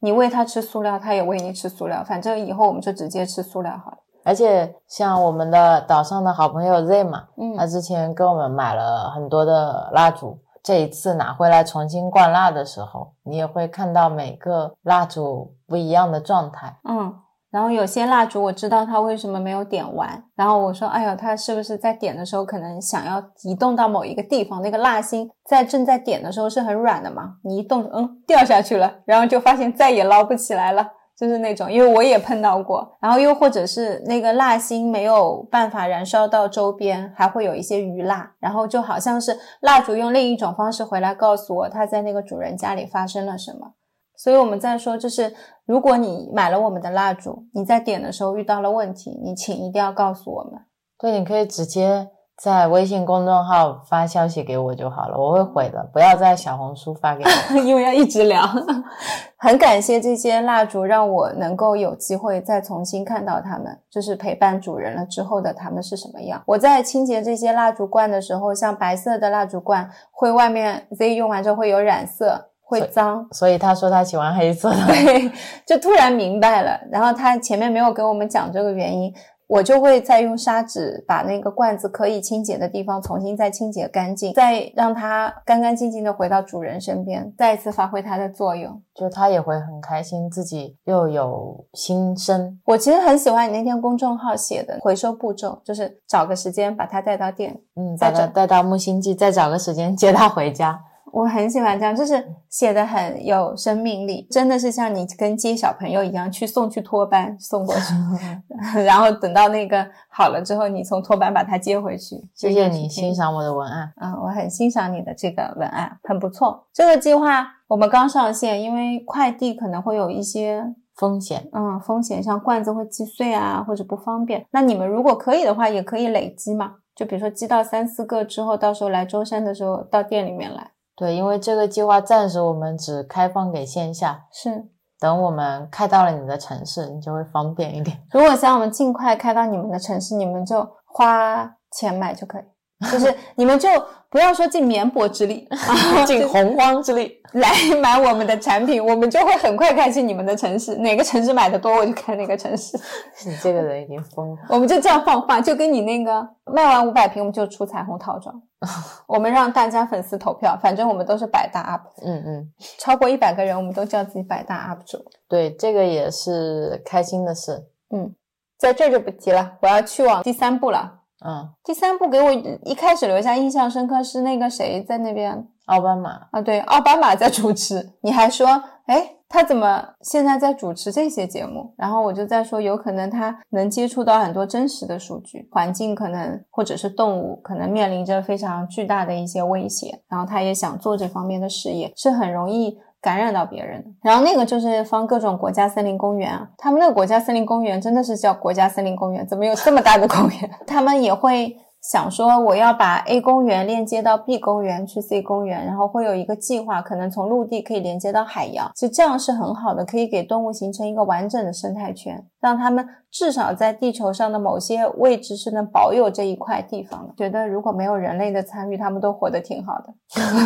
你喂它吃塑料，它也喂你吃塑料，反正以后我们就直接吃塑料好了。而且像我们的岛上的好朋友 Z 嘛，嗯他之前跟我们买了很多的蜡烛，这一次拿回来重新灌蜡的时候，你也会看到每个蜡烛不一样的状态。嗯，然后有些蜡烛我知道它为什么没有点完，然后我说，哎呦，它是不是在点的时候可能想要移动到某一个地方？那个蜡芯在正在点的时候是很软的嘛，你一动，嗯，掉下去了，然后就发现再也捞不起来了。就是那种，因为我也碰到过，然后又或者是那个蜡芯没有办法燃烧到周边，还会有一些余蜡，然后就好像是蜡烛用另一种方式回来告诉我他在那个主人家里发生了什么。所以我们在说，就是如果你买了我们的蜡烛，你在点的时候遇到了问题，你请一定要告诉我们。对，你可以直接在微信公众号发消息给我就好了，我会回的，不要在小红书发给我。因为要一直聊。很感谢这些蜡烛，让我能够有机会再重新看到它们，就是陪伴主人了之后的它们是什么样。我在清洁这些蜡烛罐的时候，像白色的蜡烛罐，会外面 Z 用完之后会有染色，会脏。所以他说他喜欢黑色的。对，就突然明白了。然后他前面没有给我们讲这个原因，我就会再用砂纸把那个罐子可以清洁的地方重新再清洁干净，再让它干干净净的回到主人身边，再一次发挥它的作用。就它也会很开心，自己又有新生。我其实很喜欢你那天公众号写的回收步骤，就是找个时间把它带到店。嗯，再找把他带到木星记，再找个时间接它回家。我很喜欢这样，就是写的很有生命力，真的是像你跟接小朋友一样，去送去托班送过去 然后等到那个好了之后，你从托班把它接回去。谢谢你欣欣赏我的文案。啊、我很欣赏你的这个文案，很不错。这个计划我们刚上线，因为快递可能会有一些风险嗯风险，像罐子会击碎啊，或者不方便。那你们如果可以的话，也可以累积嘛，就比如说积到三四个之后，到时候来舟山的时候到店里面来。对，因为这个计划暂时我们只开放给线下，是，等我们开到了你的城市，你就会方便一点。如果想我们尽快开到你们的城市，你们就花钱买就可以。就是你们就不要说尽绵薄之力，尽洪荒之力。来买我们的产品，我们就会很快开进你们的城市。哪个城市买的多，我就开哪个城市。你这个人已经疯了。我们就这样放话，就跟你那个卖完五百瓶，我们就出彩虹套装。我们让大家粉丝投票，反正我们都是百大 UP，嗯嗯，超过一百个人，我们都叫自己百大 UP 主。对，这个也是开心的事。嗯，在这就不提了，我要去往第三步了。嗯，第三部给我一开始留下印象深刻是那个谁在那边奥巴马，啊？对，奥巴马在主持，你还说，哎，他怎么现在在主持这些节目？然后我就在说，有可能他能接触到很多真实的数据，环境可能或者是动物可能面临着非常巨大的一些威胁，然后他也想做这方面的事业，是很容易。感染到别人，然后那个就是放各种国家森林公园啊，他们那个国家森林公园真的是叫国家森林公园，怎么有这么大的公园？他们也会想说，我要把 A 公园链接到 B 公园去 C 公园，然后会有一个计划，可能从陆地可以连接到海洋，其实这样是很好的，可以给动物形成一个完整的生态圈，让他们至少在地球上的某些位置是能保有这一块地方的。觉得如果没有人类的参与，他们都活得挺好的。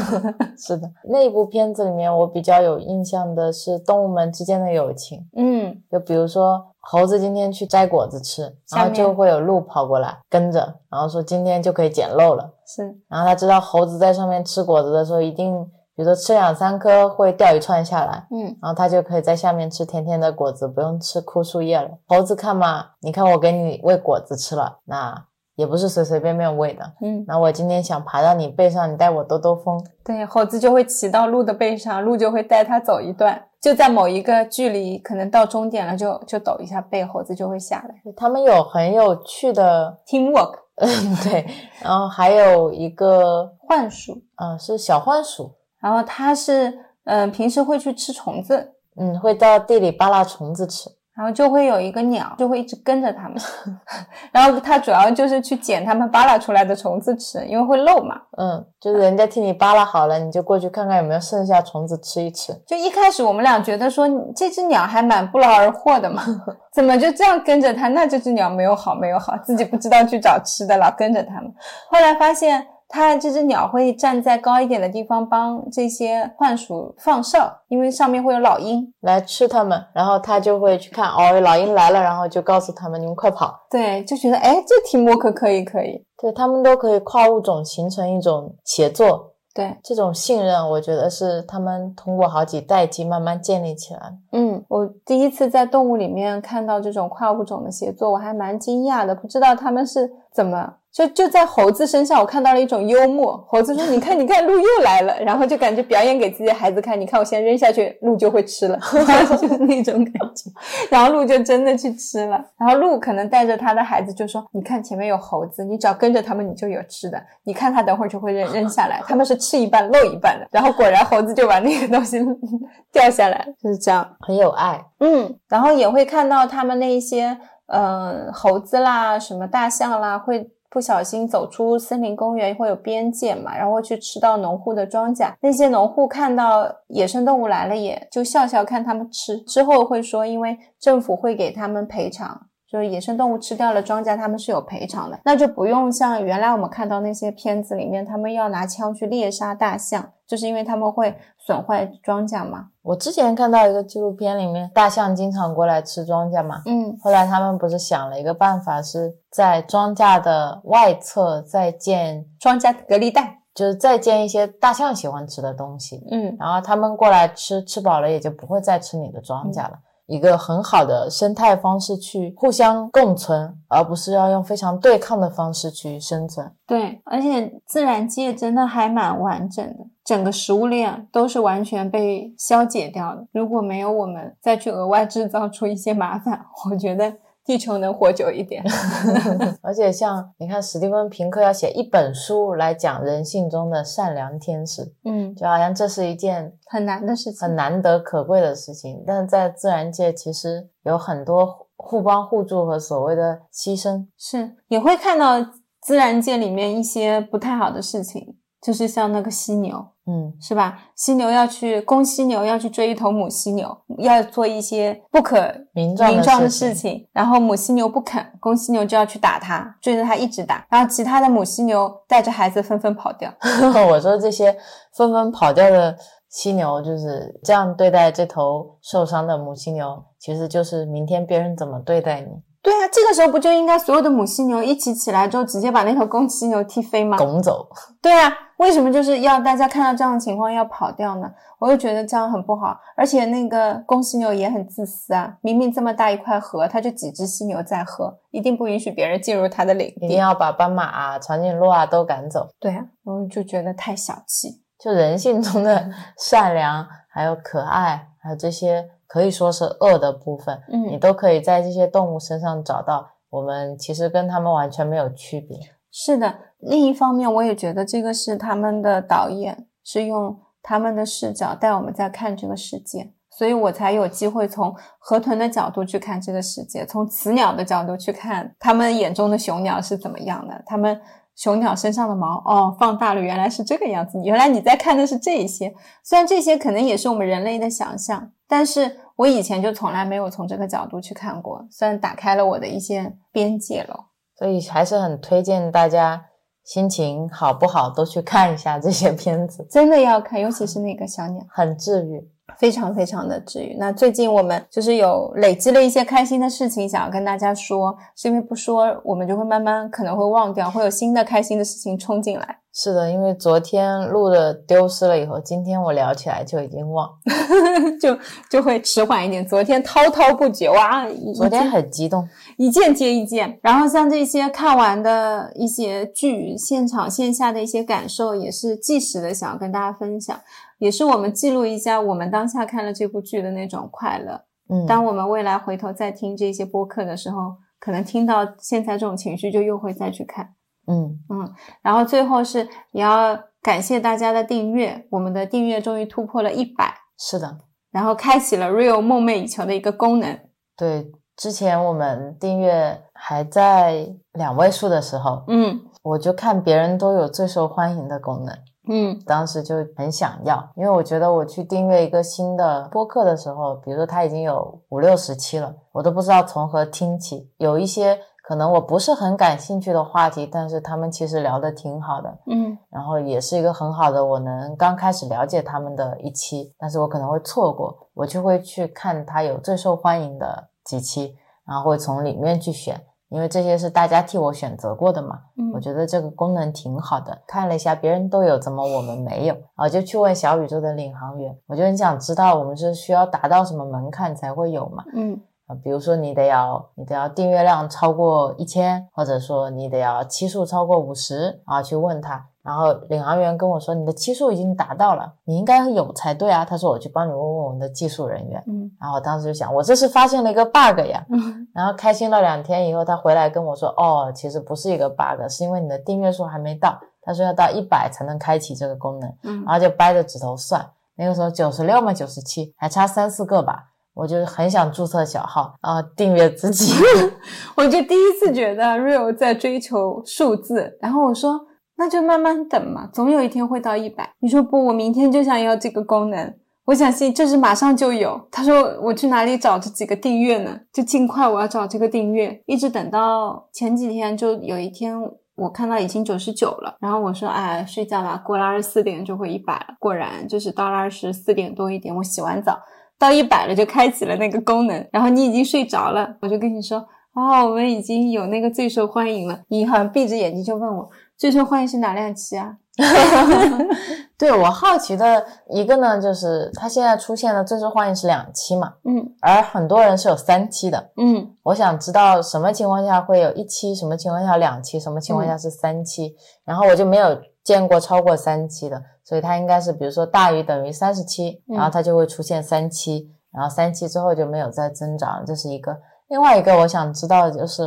是的，那部片子里面我比较有印象的是动物们之间的友情。嗯，就比如说猴子今天去摘果子吃，然后就会有鹿跑过来跟着，然后说今天就可以捡漏了。是，然后他知道猴子在上面吃果子的时候，一定比如说吃两三颗会掉一串下来，嗯，然后它就可以在下面吃甜甜的果子，不用吃枯树叶了。猴子看嘛，你看我给你喂果子吃了，那也不是随随便便喂的。嗯，那我今天想爬到你背上，你带我兜兜风。对，猴子就会骑到鹿的背上，鹿就会带它走一段，就在某一个距离，可能到终点了，就就抖一下背，猴子就会下来。他们有很有趣的 teamwork，嗯，对。然后还有一个幻鼠，呃，是小幻鼠，然后它是嗯、呃平时会去吃虫子，嗯，会到地里扒拉虫子吃。然后就会有一个鸟，就会一直跟着它们，然后它主要就是去捡它们扒拉出来的虫子吃，因为会漏嘛。嗯，就是人家替你扒拉好了，你就过去看看有没有剩下虫子吃一吃。就一开始我们俩觉得说这只鸟还蛮不劳而获的嘛，怎么就这样跟着它？那这只鸟没有好没有好，自己不知道去找吃的，老跟着它们。后来发现它这只鸟会站在高一点的地方帮这些浣鼠放哨，因为上面会有老鹰。来吃它们，然后它就会去看 哦，老鹰来了，然后就告诉他们你们快跑。对，就觉得哎，这题目可可以可以。对他们都可以跨物种形成一种协作，对，这种信任，我觉得是他们通过好几代际慢慢建立起来的。嗯，我第一次在动物里面看到这种跨物种的协作，我还蛮惊讶的，不知道他们是怎么。就就在猴子身上，我看到了一种幽默。猴子说：“你看，你看，鹿又来了。”然后就感觉表演给自己的孩子看。你看，我先扔下去，鹿就会吃了 就是那种感觉。然后鹿就真的去吃了。然后鹿可能带着他的孩子就说：“你看前面有猴子，你只要跟着他们，你就有吃的。你看他等会儿就会扔扔下来，他们是吃一半漏一半的。然后果然猴子就把那个东西 掉下来，就是这样。很有爱。嗯，然后也会看到他们那一些，呃，猴子啦，什么大象啦，会不小心走出森林公园，会有边界嘛，然后会去吃到农户的庄稼。那些农户看到野生动物来了，也就笑笑看他们吃，之后会说，因为政府会给他们赔偿。就是野生动物吃掉了庄稼，他们是有赔偿的，那就不用像原来我们看到那些片子里面，他们要拿枪去猎杀大象，就是因为他们会损坏庄稼嘛。我之前看到一个纪录片，里面大象经常过来吃庄稼嘛，嗯，后来他们不是想了一个办法，是在庄稼的外侧再建，庄稼隔离带，就是再建一些大象喜欢吃的东西，嗯，然后他们过来吃，吃饱了也就不会再吃你的庄稼了。一个很好的生态方式去互相共存，而不是要用非常对抗的方式去生存。对，而且自然界真的还蛮完整的，整个食物链都是完全被消解掉的。如果没有我们再去额外制造出一些麻烦，我觉得地球能活久一点。而且像你看，史蒂芬平克要写一本书来讲人性中的善良天使，嗯，就好像这是一件很难的事情，很难得可贵的事情。但是在自然界，其实有很多互帮互助和所谓的牺牲。是也会看到自然界里面一些不太好的事情，就是像那个犀牛。嗯，是吧？犀牛要去公犀牛要去追一头母犀牛，要做一些不可名状的事事情，然后母犀牛不肯，公犀牛就要去打它，追着它一直打，然后其他的母犀牛带着孩子纷纷跑掉。我说这些纷纷跑掉的犀牛就是这样对待这头受伤的母犀牛，其实就是明天别人怎么对待你，对啊，这个时候不就应该所有的母犀牛一起起来之后，直接把那头公犀牛踢飞吗？拱走。对啊，为什么就是要大家看到这样的情况要跑掉呢？我又觉得这样很不好，而且那个公犀牛也很自私啊，明明这么大一块河，它就几只犀牛在喝，一定不允许别人进入它的领地一定。要把斑马啊、长颈鹿啊都赶走。对啊，我就觉得太小气。就人性中的善良，还有可爱，还有这些可以说是恶的部分，嗯你嗯，都可以在这些动物身上找到。我们其实跟它们完全没有区别。是的。另一方面，我也觉得这个是他们的导演是用他们的视角带我们在看这个世界，所以我才有机会从河豚的角度去看这个世界，从雌鸟的角度去看他们眼中的雄鸟是怎么样的，他们。雄鸟身上的毛哦，放大了，原来是这个样子。原来你在看的是这一些，虽然这些可能也是我们人类的想象，但是我以前就从来没有从这个角度去看过，虽然打开了我的一些边界了。所以还是很推荐大家心情好不好都去看一下这些 片子，真的要看，尤其是那个小鸟，很治愈。非常非常的治愈。那最近我们就是有累积了一些开心的事情，想要跟大家说，是因为不说我们就会慢慢可能会忘掉，会有新的开心的事情冲进来，是的，因为昨天录的丢失了以后，今天我聊起来就已经忘，就就会迟缓一点。昨天滔滔不绝哇，昨天很激动，一件接一件。然后像这些看完的一些剧，现场线下的一些感受，也是即时的想要跟大家分享，也是我们记录一下我们当下看了这部剧的那种快乐。嗯，当我们未来回头再听这些播客的时候，可能听到现在这种情绪，就又会再去看。嗯嗯，然后最后是也要感谢大家的订阅，我们的订阅终于突破了一百，是的，然后开启了 Real 梦寐以求的一个功能。对，之前我们订阅还在两位数的时候，嗯我就看别人都有最受欢迎的功能，嗯。当时就很想要，因为我觉得我去订阅一个新的播客的时候，比如说它已经有五六十期了，我都不知道从何听起，有一些可能我不是很感兴趣的话题，但是他们其实聊得挺好的，嗯。然后也是一个很好的我能刚开始了解他们的一期，但是我可能会错过，我就会去看他有最受欢迎的几期，然后会从里面去选，因为这些是大家替我选择过的嘛。嗯，我觉得这个功能挺好的，看了一下别人都有，怎么我们没有？啊就去问小宇宙的领航员，我就很想知道我们是需要达到什么门槛才会有嘛？嗯啊，比如说你得要你得要订阅量超过一千，或者说你得要期数超过五十啊，去问他。然后领航员跟我说你的期数已经达到了，你应该有才对啊。他说我去帮你问问我们的技术人员。嗯然后我当时就想，我这是发现了一个 bug 呀。嗯然后开心了两天以后，他回来跟我说，哦，其实不是一个 bug，是因为你的订阅数还没到。他说要到一百才能开启这个功能。嗯然后就掰着指头算，那个时候九十六嘛，九十七，还差三四个吧。我就很想注册小号啊、订阅自己。我就第一次觉得 Real 在追求数字，然后我说那就慢慢等嘛，总有一天会到一百。你说不，我明天就想要这个功能。我相信这是马上就有。他说我去哪里找这几个订阅呢？就尽快我要找这个订阅，一直等到前几天，就有一天我看到已经九十九了，然后我说哎睡觉吧，过了二十四点就会一百了。果然就是到了二十四点多一点，我洗完澡到一百了就开启了那个功能，然后你已经睡着了，我就跟你说哦，我们已经有那个最受欢迎了。你好像闭着眼睛就问我最受欢迎是哪两期啊？对我好奇的一个呢，就是它现在出现的最受欢迎是两期嘛，嗯而很多人是有三期的。嗯我想知道什么情况下会有一期，什么情况下两期，什么情况下是三期，然后我就没有见过超过三期的，所以它应该是比如说大于等于三十期，嗯然后它就会出现三期，然后三期之后就没有再增长，这是一个。另外一个我想知道的就是，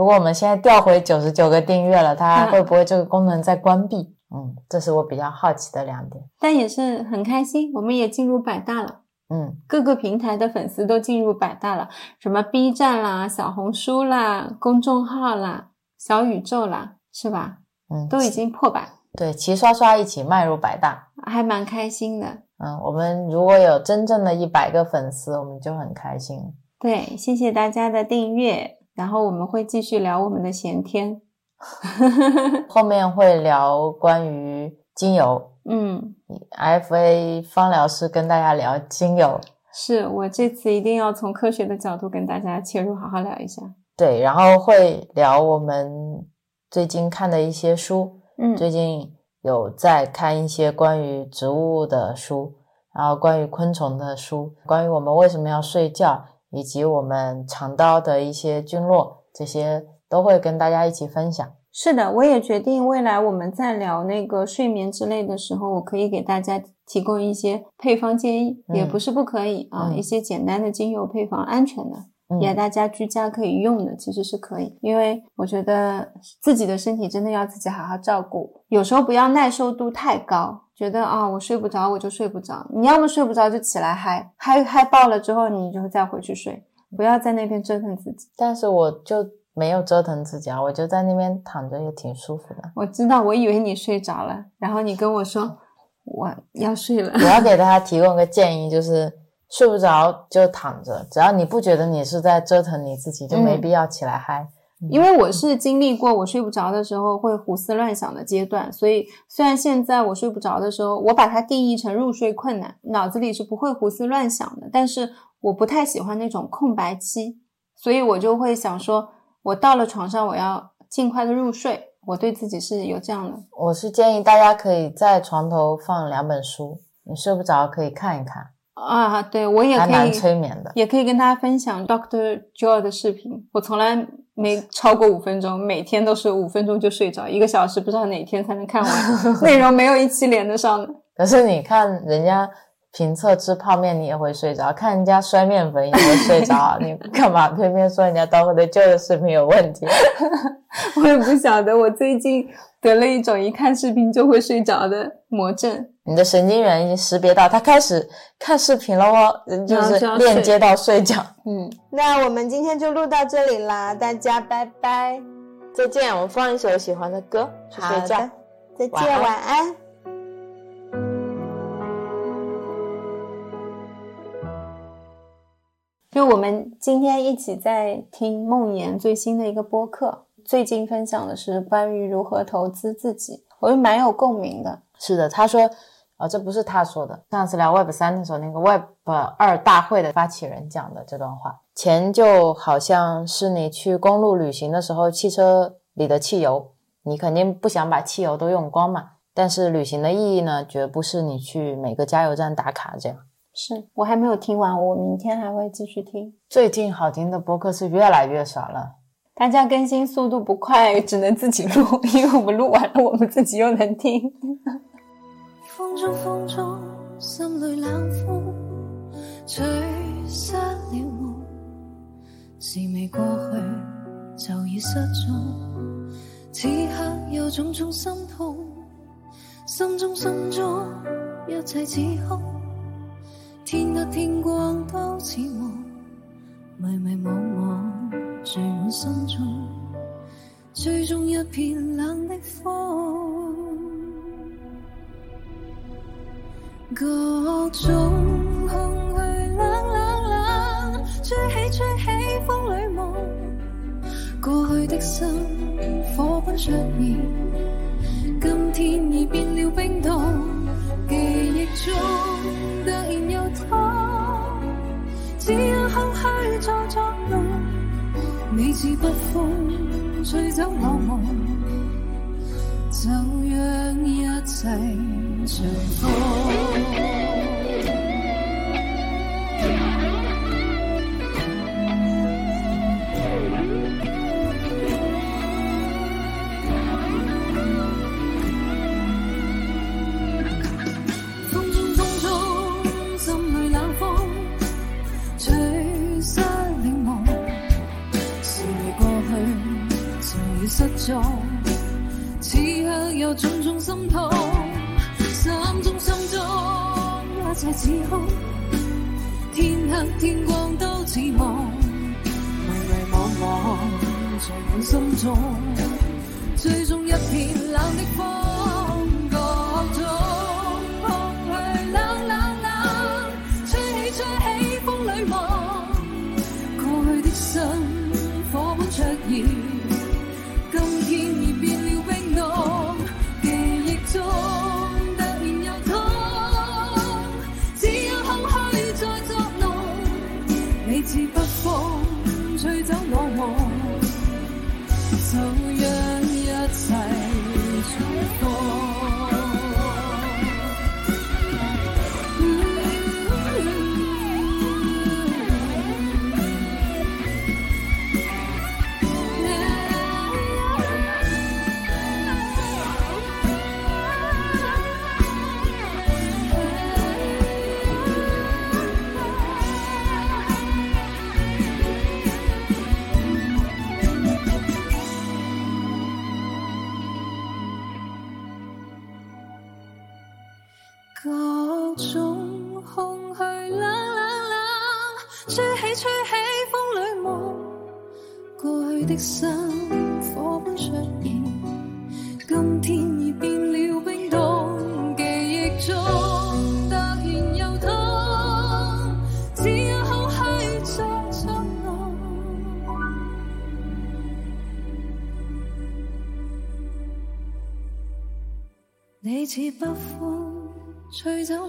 如果我们现在调回九十九个订阅了，它嗯会不会这个功能再关闭？嗯，这是我比较好奇的两点。但也是很开心，我们也进入百大了。嗯，各个平台的粉丝都进入百大了，什么 B 站啦、小红书啦、公众号啦、小宇宙啦，是吧？嗯，都已经破百，对齐刷刷一起迈入百大。还蛮开心的。嗯，我们如果有真正的一百个粉丝，我们就很开心。对，谢谢大家的订阅，然后我们会继续聊我们的闲天。后面会聊关于精油嗯，，FA 芳疗师跟大家聊精油，是我这次一定要从科学的角度跟大家切入，好好聊一下。对，然后会聊我们最近看的一些书，嗯最近有在看一些关于植物的书，然后关于昆虫的书，关于我们为什么要睡觉，以及我们肠道的一些菌落，这些都会跟大家一起分享。是的，我也决定未来我们在聊那个睡眠之类的时候，我可以给大家提供一些配方建议，嗯也不是不可以啊，嗯一些简单的精油配方，安全的，嗯也大家居家可以用的，其实是可以。因为我觉得自己的身体真的要自己好好照顾，有时候不要耐受度太高，觉得啊我睡不着我就睡不着，你要么睡不着就起来嗨嗨嗨爆了之后，你就再回去睡，不要在那边折腾自己。但是我就没有折腾自己啊，我就在那边躺着也挺舒服的。我知道，我以为你睡着了，然后你跟我说我要睡了。我要给大家提供个建议，就是睡不着就躺着，只要你不觉得你是在折腾你自己，就没嗯必要起来嗨。因为我是经历过我睡不着的时候会胡思乱想的阶段，所以虽然现在我睡不着的时候，我把它定义成入睡困难，脑子里是不会胡思乱想的，但是我不太喜欢那种空白期，所以我就会想说，我到了床上我要尽快的入睡，我对自己是有这样的。我是建议大家可以在床头放两本书，你睡不着可以看一看，啊，对我也可还蛮以，催眠的。也可以跟大家分享 Doctor Joy 的视频。我从来没超过五分钟，每天都是五分钟就睡着，一个小时不知道哪天才能看完，内容没有一期连得上的。可是你看人家评测吃泡面，你也会睡着；看人家摔面粉，也会睡着啊。你干嘛偏偏说人家 Doctor Joy 的视频有问题？我也不晓得，我最近得了一种一看视频就会睡着的魔症。你的神经元已经识别到他开始看视频了哦，就是链接到睡觉。嗯，那我们今天就录到这里啦，大家拜拜，再见，我们放一首喜欢的歌去睡觉。再见，晚安晚安。就我们今天一起在听梦妍最新的一个播客，最近分享的是关于如何投资自己，我觉得蛮有共鸣的。是的，他说，呃，这不是他说的，上次聊 Web 三的时候，那个 Web 二大会的发起人讲的这段话。钱就好像是你去公路旅行的时候，汽车里的汽油，你肯定不想把汽油都用光嘛。但是旅行的意义呢，绝不是你去每个加油站打卡这样。是我还没有听完，我明天还会继续听。最近好听的播客是越来越少了。大家更新速度不快，只能自己录，因为我们录完了，我们自己又能听。风中風中，心裏冷風吹失了夢，事未過去就已失蹤。此刻有種種心痛，心中心中一切似空，天黑天光都似夢，迷迷惘惘聚满心中，追踪一片冷的風。各種空虛冷冷冷，吹起吹起風裏夢，過去的心火般灼熱，今天已變了冰凍，記憶中突然又痛，只有空虛在作弄，你似北風吹走我夢。就讓一切随风吹走。